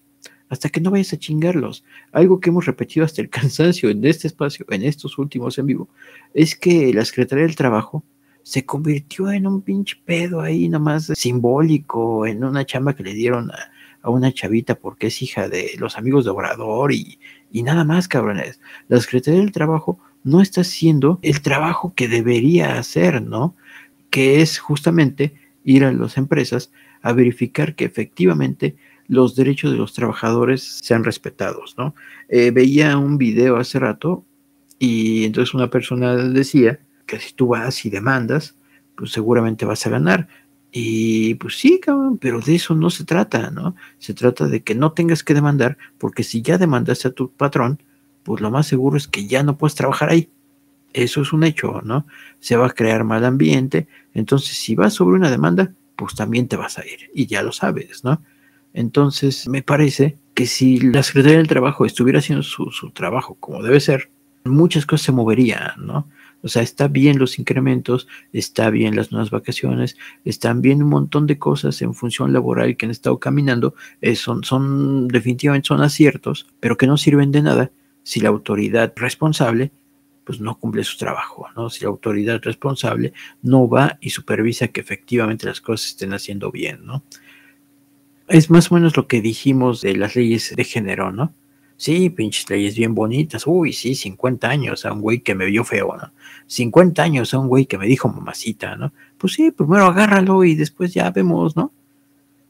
hasta que no vayas a chingarlos. Algo que hemos repetido hasta el cansancio en este espacio, en estos últimos en vivo, es que la Secretaría del Trabajo se convirtió en un pinche pedo ahí nomás simbólico, en una chamba que le dieron a, a una chavita porque es hija de los amigos de Obrador y, y nada más, cabrones. La Secretaría del Trabajo no está haciendo el trabajo que debería hacer, ¿no? Que es justamente ir a las empresas a verificar que efectivamente los derechos de los trabajadores sean respetados, ¿no? Eh, veía un video hace rato y entonces una persona decía que si tú vas y demandas, pues seguramente vas a ganar. Y pues sí, cabrón, pero de eso no se trata, ¿no? Se trata de que no tengas que demandar, porque si ya demandaste a tu patrón, pues lo más seguro es que ya no puedes trabajar ahí. Eso es un hecho, ¿no? Se va a crear mal ambiente. Entonces, si vas sobre una demanda, pues también te vas a ir. Y ya lo sabes, ¿no? Entonces, me parece que si la Secretaría del Trabajo estuviera haciendo su, su trabajo como debe ser, muchas cosas se moverían, ¿no? O sea, está bien los incrementos, está bien las nuevas vacaciones, están bien un montón de cosas en función laboral que han estado caminando, eh, son, son definitivamente son aciertos, pero que no sirven de nada si la autoridad responsable pues no cumple su trabajo, ¿no? Si la autoridad responsable no va y supervisa que efectivamente las cosas estén haciendo bien, ¿no? Es más o menos lo que dijimos de las leyes de género, ¿no? Sí, pinches leyes bien bonitas. Uy, sí, 50 años a un güey que me vio feo, ¿no? 50 años a un güey que me dijo mamacita, ¿no? Pues sí, primero agárralo y después ya vemos, ¿no?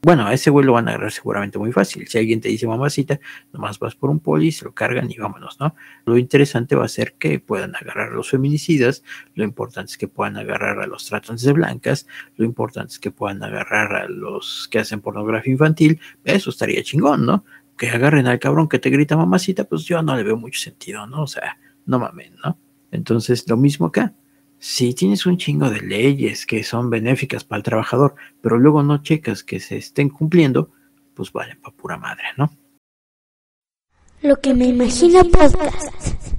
Bueno, a ese güey lo van a agarrar seguramente muy fácil. Si alguien te dice mamacita, nomás vas por un poli, se lo cargan y vámonos, ¿no? Lo interesante va a ser que puedan agarrar a los feminicidas, lo importante es que puedan agarrar a los tratantes de blancas, lo importante es que puedan agarrar a los que hacen pornografía infantil, eso estaría chingón, ¿no? Que agarren al cabrón que te grita mamacita, pues yo no le veo mucho sentido, ¿no? O sea, no mamen, ¿no? Entonces, lo mismo acá. Si tienes un chingo de leyes que son benéficas para el trabajador, pero luego no checas que se estén cumpliendo, pues valen para pura madre, ¿no? Lo que me imagino podcast.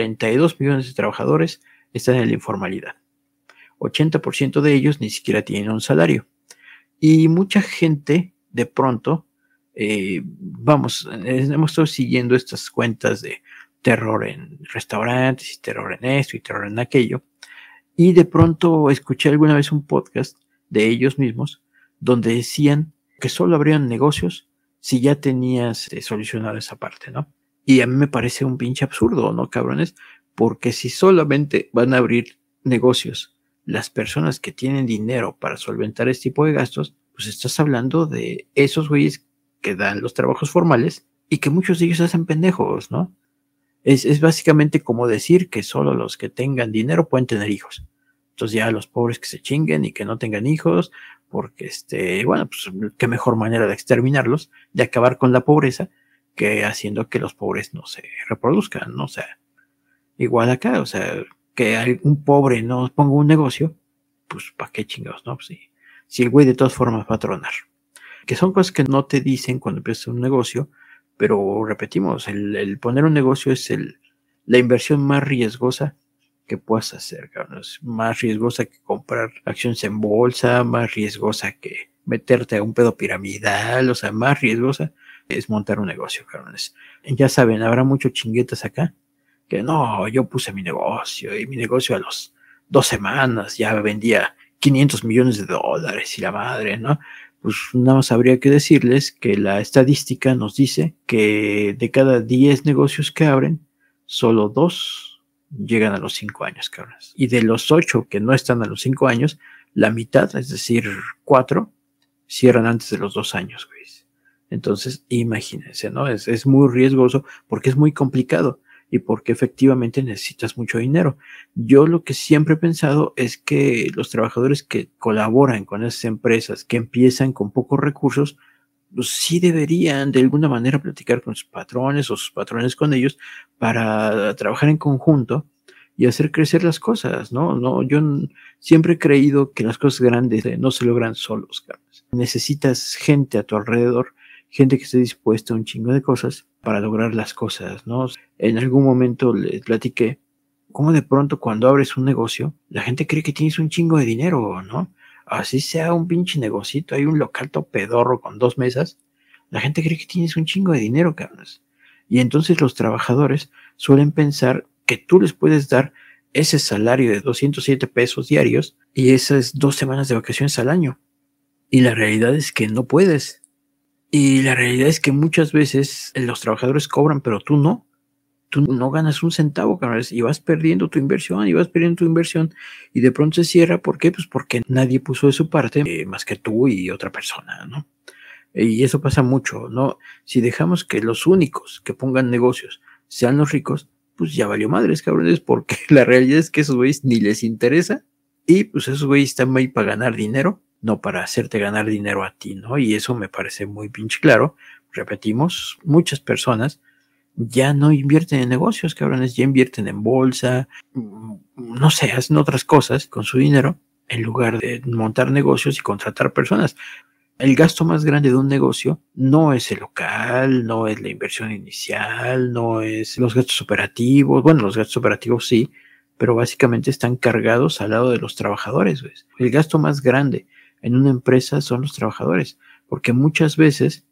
32 millones de trabajadores están en la informalidad. 80% de ellos ni siquiera tienen un salario. Y mucha gente, de pronto, eh, vamos, hemos estado siguiendo estas cuentas de terror en restaurantes y terror en esto y terror en aquello. Y de pronto escuché alguna vez un podcast de ellos mismos donde decían que solo habrían negocios si ya tenías eh, solucionado esa parte, ¿no? Y a mí me parece un pinche absurdo, ¿no, cabrones? Porque si solamente van a abrir negocios las personas que tienen dinero para solventar este tipo de gastos, pues estás hablando de esos güeyes que dan los trabajos formales y que muchos de ellos hacen pendejos, ¿no? Es, es básicamente como decir que solo los que tengan dinero pueden tener hijos. Entonces ya los pobres que se chinguen y que no tengan hijos, porque este, bueno, pues qué mejor manera de exterminarlos, de acabar con la pobreza, que haciendo que los pobres no se reproduzcan, ¿no? O sea, igual acá, o sea, que un pobre no ponga un negocio, pues para qué chingados, ¿no? Pues, si, si el güey de todas formas va a tronar. Que son cosas que no te dicen cuando empiezas un negocio, pero repetimos, el, el poner un negocio es el, la inversión más riesgosa que puedas hacer, cabrón. Es más riesgosa que comprar acciones en bolsa, más riesgosa que meterte a un pedo piramidal, o sea, más riesgosa es montar un negocio, cabrones. Ya saben, habrá muchos chinguetas acá que no, yo puse mi negocio y mi negocio a los dos semanas ya vendía 500 millones de dólares y la madre, ¿no? Pues nada más habría que decirles que la estadística nos dice que de cada 10 negocios que abren, solo dos llegan a los 5 años, cabrones. Y de los 8 que no están a los 5 años, la mitad, es decir, 4, cierran antes de los 2 años, güey. Entonces, imagínense, ¿no? Es, es muy riesgoso porque es muy complicado y porque efectivamente necesitas mucho dinero. Yo lo que siempre he pensado es que los trabajadores que colaboran con esas empresas que empiezan con pocos recursos, pues sí deberían de alguna manera platicar con sus patrones o sus patrones con ellos para trabajar en conjunto y hacer crecer las cosas, ¿no? No, yo siempre he creído que las cosas grandes eh, no se logran solos, Carlos. Necesitas gente a tu alrededor gente que esté dispuesta a un chingo de cosas para lograr las cosas, ¿no? En algún momento les platiqué cómo de pronto cuando abres un negocio, la gente cree que tienes un chingo de dinero, ¿no? Así sea un pinche negocito, hay un local todo pedorro con dos mesas, la gente cree que tienes un chingo de dinero, cabrones. Y entonces los trabajadores suelen pensar que tú les puedes dar ese salario de 207 pesos diarios y esas dos semanas de vacaciones al año. Y la realidad es que no puedes. Y la realidad es que muchas veces los trabajadores cobran, pero tú no. Tú no ganas un centavo, cabrón, y vas perdiendo tu inversión, y vas perdiendo tu inversión, y de pronto se cierra. ¿Por qué? Pues porque nadie puso de su parte eh, más que tú y otra persona, ¿no? Y eso pasa mucho, ¿no? Si dejamos que los únicos que pongan negocios sean los ricos, pues ya valió madres, cabrones, porque la realidad es que esos güeyes ni les interesa, y pues esos güeyes están ahí para ganar dinero, no para hacerte ganar dinero a ti, ¿no? Y eso me parece muy pinche claro. Repetimos, muchas personas ya no invierten en negocios, cabrones, ya invierten en bolsa, mm, no sé, hacen otras cosas con su dinero en lugar de montar negocios y contratar personas. El gasto más grande de un negocio no es el local, no es la inversión inicial, no es los gastos operativos. Bueno, los gastos operativos sí, pero básicamente están cargados al lado de los trabajadores. ¿ves? El gasto más grande en una empresa son los trabajadores, porque muchas veces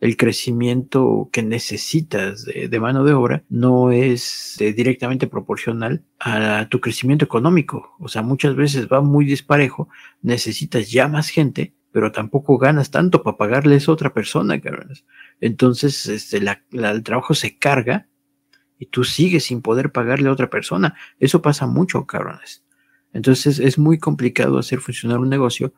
el crecimiento que necesitas de, mano de obra no es eh, directamente proporcional a tu crecimiento económico. O sea, muchas veces va muy disparejo, necesitas ya más gente, pero tampoco ganas tanto para pagarles a otra persona, cabrones. Entonces, este, la- el trabajo se carga y tú sigues sin poder pagarle a otra persona. Eso pasa mucho, cabrones. Entonces, es muy complicado hacer funcionar un negocio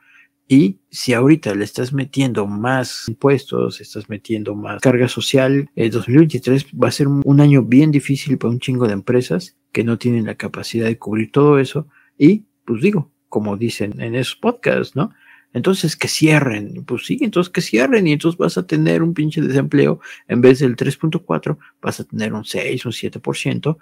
y si ahorita le estás metiendo más impuestos, estás metiendo más carga social, el 2023 va a ser un, año bien difícil para un chingo de empresas que no tienen la capacidad de cubrir todo eso. Y, pues digo, como dicen en esos podcasts, ¿no? Entonces que cierren, pues sí, entonces que cierren y entonces vas a tener un pinche desempleo en vez del 3.4, vas a tener un 6, un 7%.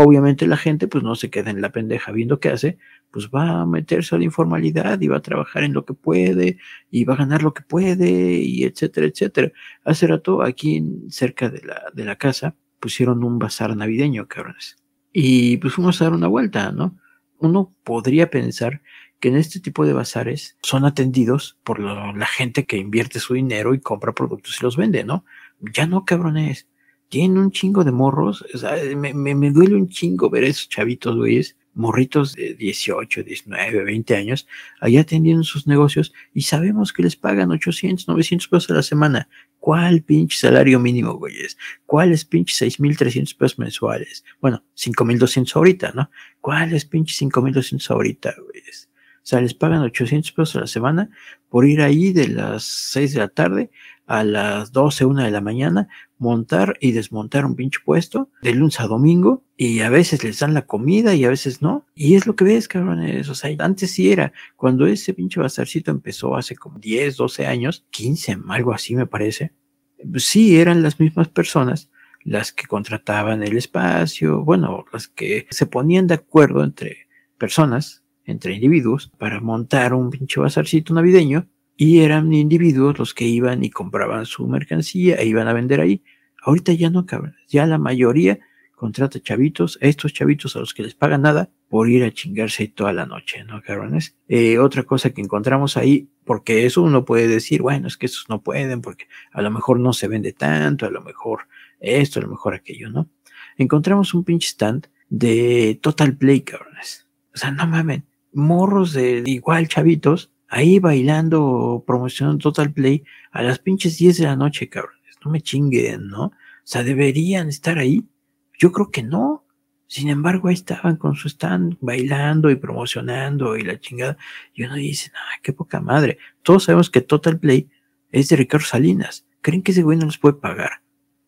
Obviamente la gente pues no se queda en la pendeja viendo qué hace, pues va a meterse a la informalidad y va a trabajar en lo que puede y va a ganar lo que puede y etcétera, etcétera. Hace rato aquí cerca de la, de la casa pusieron un bazar navideño, cabrones. y pues fuimos a dar una vuelta, ¿no? Uno podría pensar que en este tipo de bazares son atendidos por la gente que invierte su dinero y compra productos y los vende, ¿no? Ya no, cabrones. Tienen un chingo de morros. O sea, me, me, me duele un chingo ver a esos chavitos, güeyes, morritos de 18, 19, 20 años, allá atendiendo sus negocios y sabemos que les pagan 800, 900 pesos a la semana. ¿Cuál pinche salario mínimo, güeyes? ¿Cuáles pinches 6,300 pesos mensuales? Bueno, 5,200 ahorita, ¿no? ¿Cuáles pinches 5,200 ahorita, güeyes? O sea, les pagan 800 pesos a la semana por ir ahí de las 6 de la tarde a las 12, 1 de la mañana, montar y desmontar un pinche puesto de lunes a domingo y a veces les dan la comida y a veces no. Y es lo que ves, cabrones. O sea, antes sí era, cuando ese pinche bazarcito empezó hace como 10, 12 años, 15, algo así me parece, pues sí eran las mismas personas las que contrataban el espacio, bueno, las que se ponían de acuerdo entre personas, entre individuos, para montar un pinche bazarcito navideño y eran individuos los que iban y compraban su mercancía e iban a vender ahí. Ahorita ya no, cabrón. Ya la mayoría contrata chavitos, estos chavitos a los que les pagan nada por ir a chingarse toda la noche, ¿no, cabrones? Eh, otra cosa que encontramos ahí, porque eso uno puede decir, bueno, es que esos no pueden, porque a lo mejor no se vende tanto, a lo mejor esto, a lo mejor aquello, ¿no? Encontramos un pinche stand de Total Play, cabrones. O sea, no mamen, morros de igual chavitos, ahí bailando, promocionando Total Play a las pinches 10 de la noche, cabrones. No me chinguen, ¿no? O sea, deberían estar ahí. Yo creo que no. Sin embargo, ahí estaban con su stand bailando y promocionando y la chingada. Y uno dice, ah, qué poca madre. Todos sabemos que Total Play es de Ricardo Salinas. ¿Creen que ese güey no les puede pagar?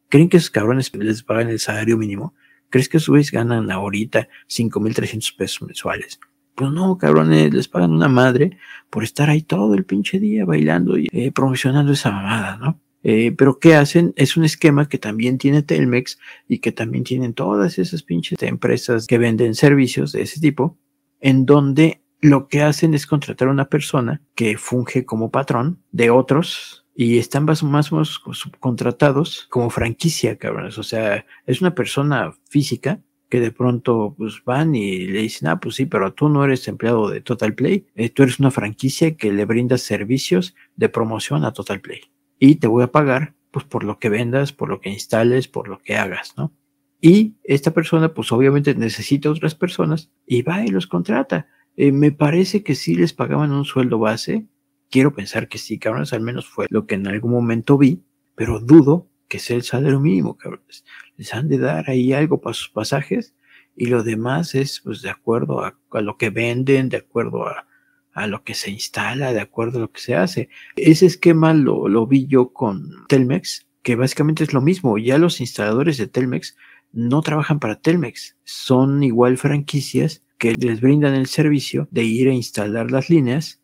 ¿Creen que esos cabrones les pagan el salario mínimo? ¿Crees que esos güeyes ganan ahorita 5,300 pesos mensuales? No, cabrones, les pagan una madre por estar ahí todo el pinche día bailando y eh, promocionando esa mamada, ¿no? Eh, pero ¿qué hacen? Es un esquema que también tiene Telmex y que también tienen todas esas pinches empresas que venden servicios de ese tipo, en donde lo que hacen es contratar a una persona que funge como patrón de otros y están más, más o menos subcontratados como franquicia, cabrones. O sea, es una persona física que de pronto pues van y le dicen, ah, pues sí, pero tú no eres empleado de Total Play, eh, tú eres una franquicia que le brinda servicios de promoción a Total Play y te voy a pagar pues por lo que vendas, por lo que instales, por lo que hagas, ¿no? Y esta persona pues obviamente necesita otras personas y va y los contrata. Eh, me parece que sí les pagaban un sueldo base. Quiero pensar que sí, cabrones, al menos fue lo que en algún momento vi, pero dudo que sea el salario mínimo, cabrones. Les han de dar ahí algo para sus pasajes y lo demás es pues de acuerdo a, a lo que venden, de acuerdo a, a lo que se instala, de acuerdo a lo que se hace. Ese esquema lo, lo vi yo con Telmex, que básicamente es lo mismo. Ya los instaladores de Telmex no trabajan para Telmex, son igual franquicias que les brindan el servicio de ir a instalar las líneas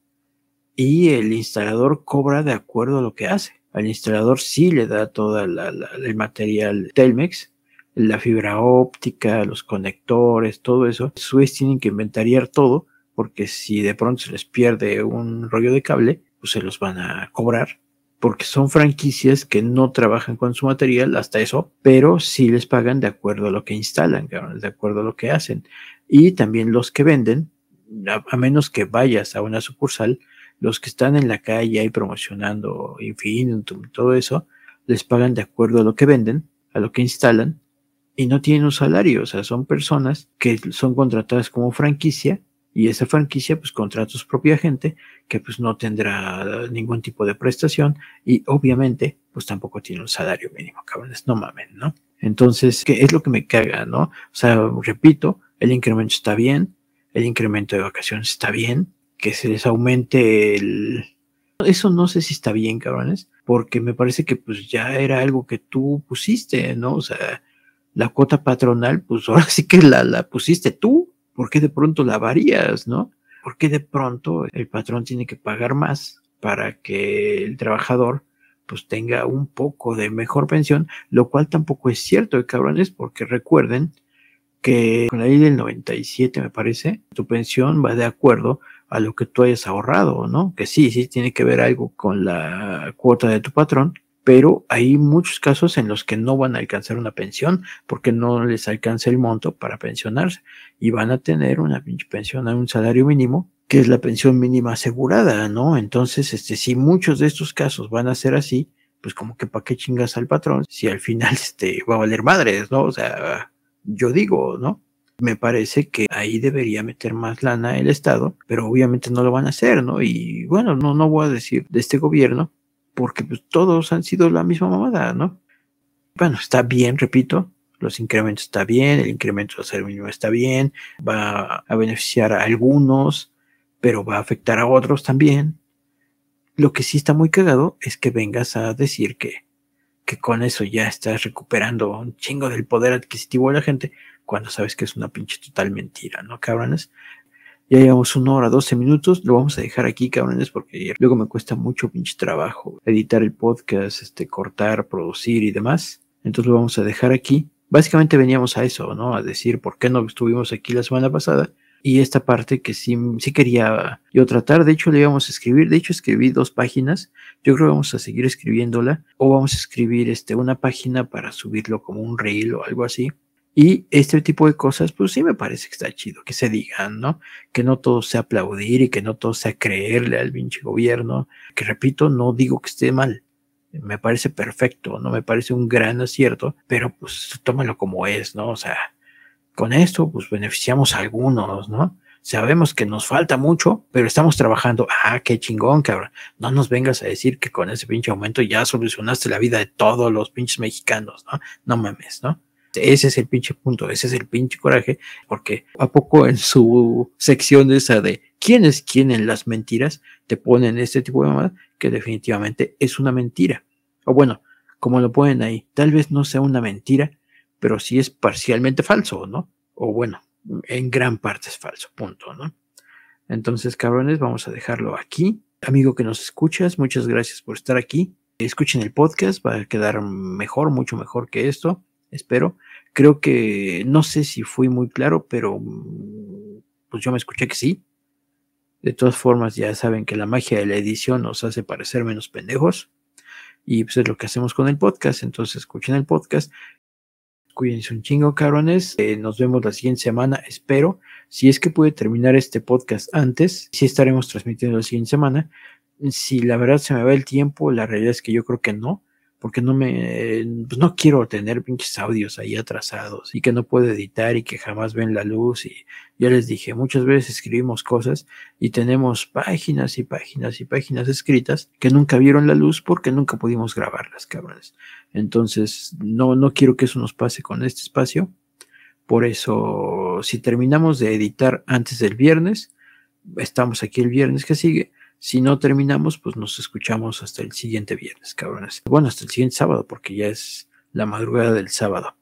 y el instalador cobra de acuerdo a lo que hace. Al instalador sí le da todo el material Telmex, la fibra óptica, los conectores, todo eso. Vez tienen que inventariar todo porque si de pronto se les pierde un rollo de cable, pues se los van a cobrar, porque son franquicias que no trabajan con su material, hasta eso, pero sí les pagan de acuerdo a lo que instalan, de acuerdo a lo que hacen. Y también los que venden, a menos que vayas a una sucursal, los que están en la calle ahí promocionando Infinitum, todo eso, les pagan de acuerdo a lo que venden, a lo que instalan, y no tienen un salario, o sea, son personas que son contratadas como franquicia y esa franquicia pues contrata su propia gente que pues no tendrá ningún tipo de prestación y obviamente pues tampoco tiene un salario mínimo, cabrones, no mamen, ¿no? Entonces, ¿qué es lo que me caga, no? O sea, repito, el incremento está bien, el incremento de vacaciones está bien, que se les aumente el... Eso no sé si está bien, cabrones, porque me parece que pues ya era algo que tú pusiste, ¿no? O sea, la cuota patronal, pues ahora sí que la, la pusiste tú, ¿por qué de pronto la varías, no? ¿Por qué de pronto el patrón tiene que pagar más para que el trabajador pues tenga un poco de mejor pensión, lo cual tampoco es cierto, cabrones, porque recuerden que con la ley del 97, me parece, tu pensión va de acuerdo a lo que tú hayas ahorrado, ¿no? Que sí, sí tiene que ver algo con la cuota de tu patrón, pero hay muchos casos en los que no van a alcanzar una pensión porque no les alcanza el monto para pensionarse y van a tener una pensión a un salario mínimo que es la pensión mínima asegurada, ¿no? Entonces, este, si muchos de estos casos van a ser así, pues como que para qué chingas al patrón si al final este va a valer madres, ¿no? O sea, yo digo, ¿no? Me parece que ahí debería meter más lana el Estado, pero obviamente no lo van a hacer, ¿no? Y bueno, no, no voy a decir de este gobierno, porque pues, todos han sido la misma mamada, ¿no? Bueno, está bien, repito, los incrementos está bien, el incremento del salario mínimo está bien, va a beneficiar a algunos, pero va a afectar a otros también. Lo que sí está muy cagado es que vengas a decir que, que con eso ya estás recuperando un chingo del poder adquisitivo de la gente, cuando sabes que es una pinche total mentira, ¿no, cabrones? Ya llevamos una hora, 12 minutos, lo vamos a dejar aquí, cabrones, porque luego me cuesta mucho pinche trabajo editar el podcast, este, cortar, producir y demás. Entonces lo vamos a dejar aquí. Básicamente veníamos a eso, ¿no? A decir por qué no estuvimos aquí la semana pasada. Y esta parte que sí, sí quería yo tratar, de hecho le íbamos a escribir, de hecho escribí dos páginas, yo creo que vamos a seguir escribiéndola, o vamos a escribir este, una página para subirlo como un reel o algo así. Y este tipo de cosas, pues sí me parece que está chido, que se digan, ¿no? Que no todo sea aplaudir y que no todo sea creerle al pinche gobierno. Que repito, no digo que esté mal. Me parece perfecto, no me parece un gran acierto, pero pues tómalo como es, ¿no? O sea, con esto pues beneficiamos a algunos, ¿no? Sabemos que nos falta mucho, pero estamos trabajando. Ah, qué chingón, cabrón. No nos vengas a decir que con ese pinche aumento ya solucionaste la vida de todos los pinches mexicanos, ¿no? No mames, ¿no? Ese es el pinche punto, ese es el pinche coraje, porque a poco en su sección esa de quién es quién en las mentiras, te ponen este tipo de mamada que definitivamente es una mentira. O bueno, como lo ponen ahí, tal vez no sea una mentira, pero sí es parcialmente falso, ¿no? O bueno, en gran parte es falso, punto, ¿no? Entonces, cabrones, vamos a dejarlo aquí. Amigo que nos escuchas, muchas gracias por estar aquí. Escuchen el podcast, va a quedar mejor, mucho mejor que esto, espero. Creo que no sé si fui muy claro, pero mm, pues yo me escuché que sí. De todas formas, ya saben que la magia de la edición nos hace parecer menos pendejos. Y pues es lo que hacemos con el podcast. Entonces escuchen el podcast. Cuídense un chingo, cabrones. Eh, nos vemos la siguiente semana, espero. Si es que puede terminar este podcast antes, sí estaremos transmitiendo la siguiente semana. Si la verdad se me va el tiempo, la realidad es que yo creo que no, porque no me, pues no quiero tener pinches audios ahí atrasados y que no puedo editar y que jamás ven la luz. Y ya les dije, muchas veces escribimos cosas y tenemos páginas y páginas y páginas escritas que nunca vieron la luz porque nunca pudimos grabarlas, cabrones. Entonces, no, no quiero que eso nos pase con este espacio. Por eso, si terminamos de editar antes del viernes, estamos aquí el viernes que sigue. Si no terminamos, pues nos escuchamos hasta el siguiente viernes, cabrones. Bueno, hasta el siguiente sábado, porque ya es la madrugada del sábado.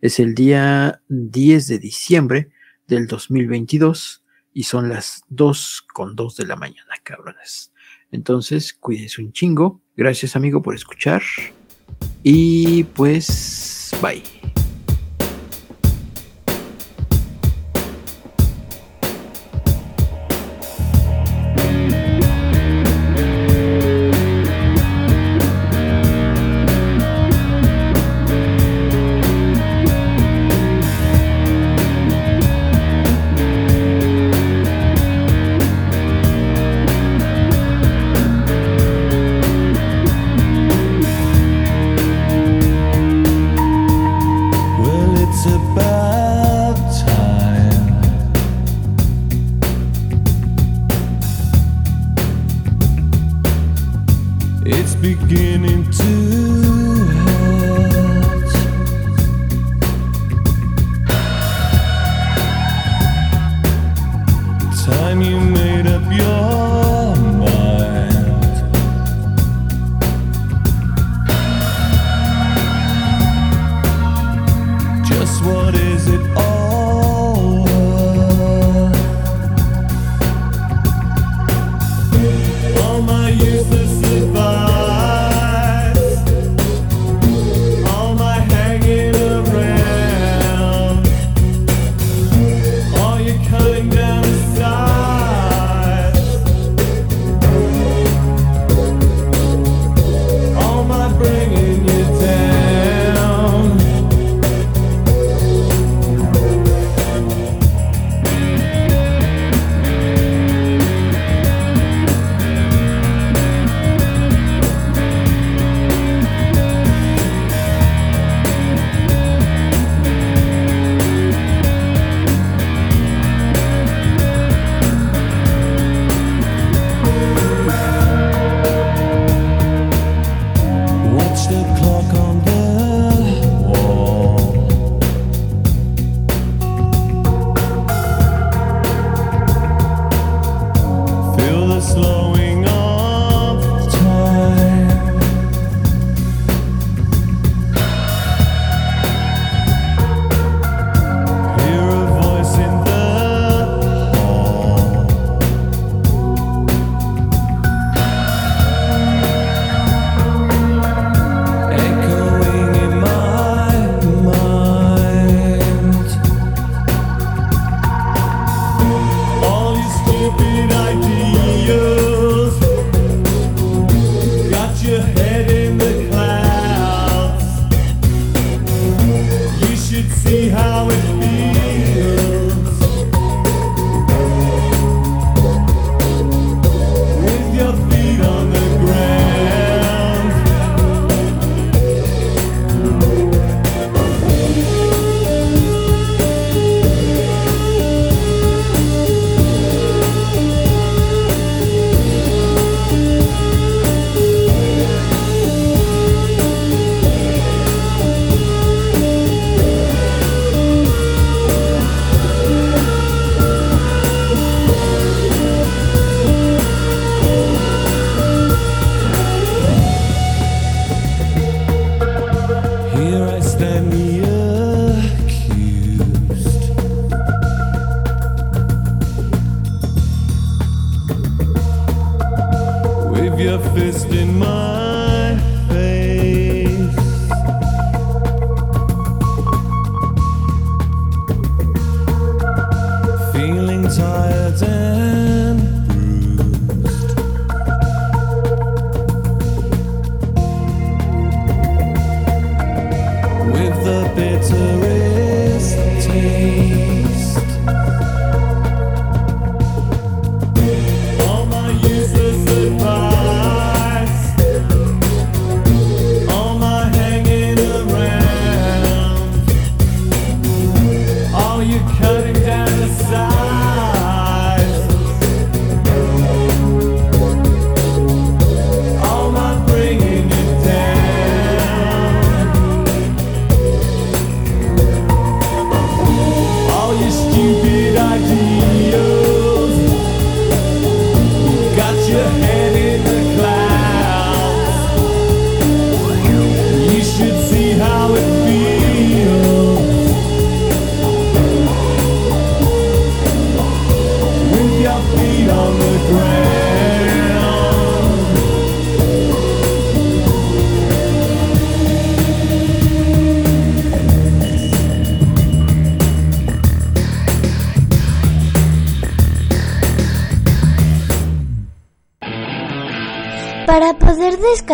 Es el día 10 de diciembre del 2022 y son las 2 con 2 de la mañana, cabrones. Entonces, cuídense un chingo. Gracias, amigo, por escuchar. Y pues, bye.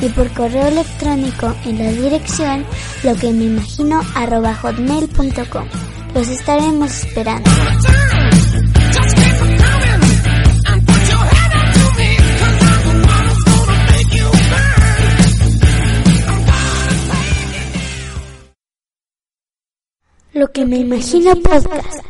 y por correo electrónico en la dirección lo que me imagino hotmail.com. Los estaremos esperando. Lo que me imagino podcast.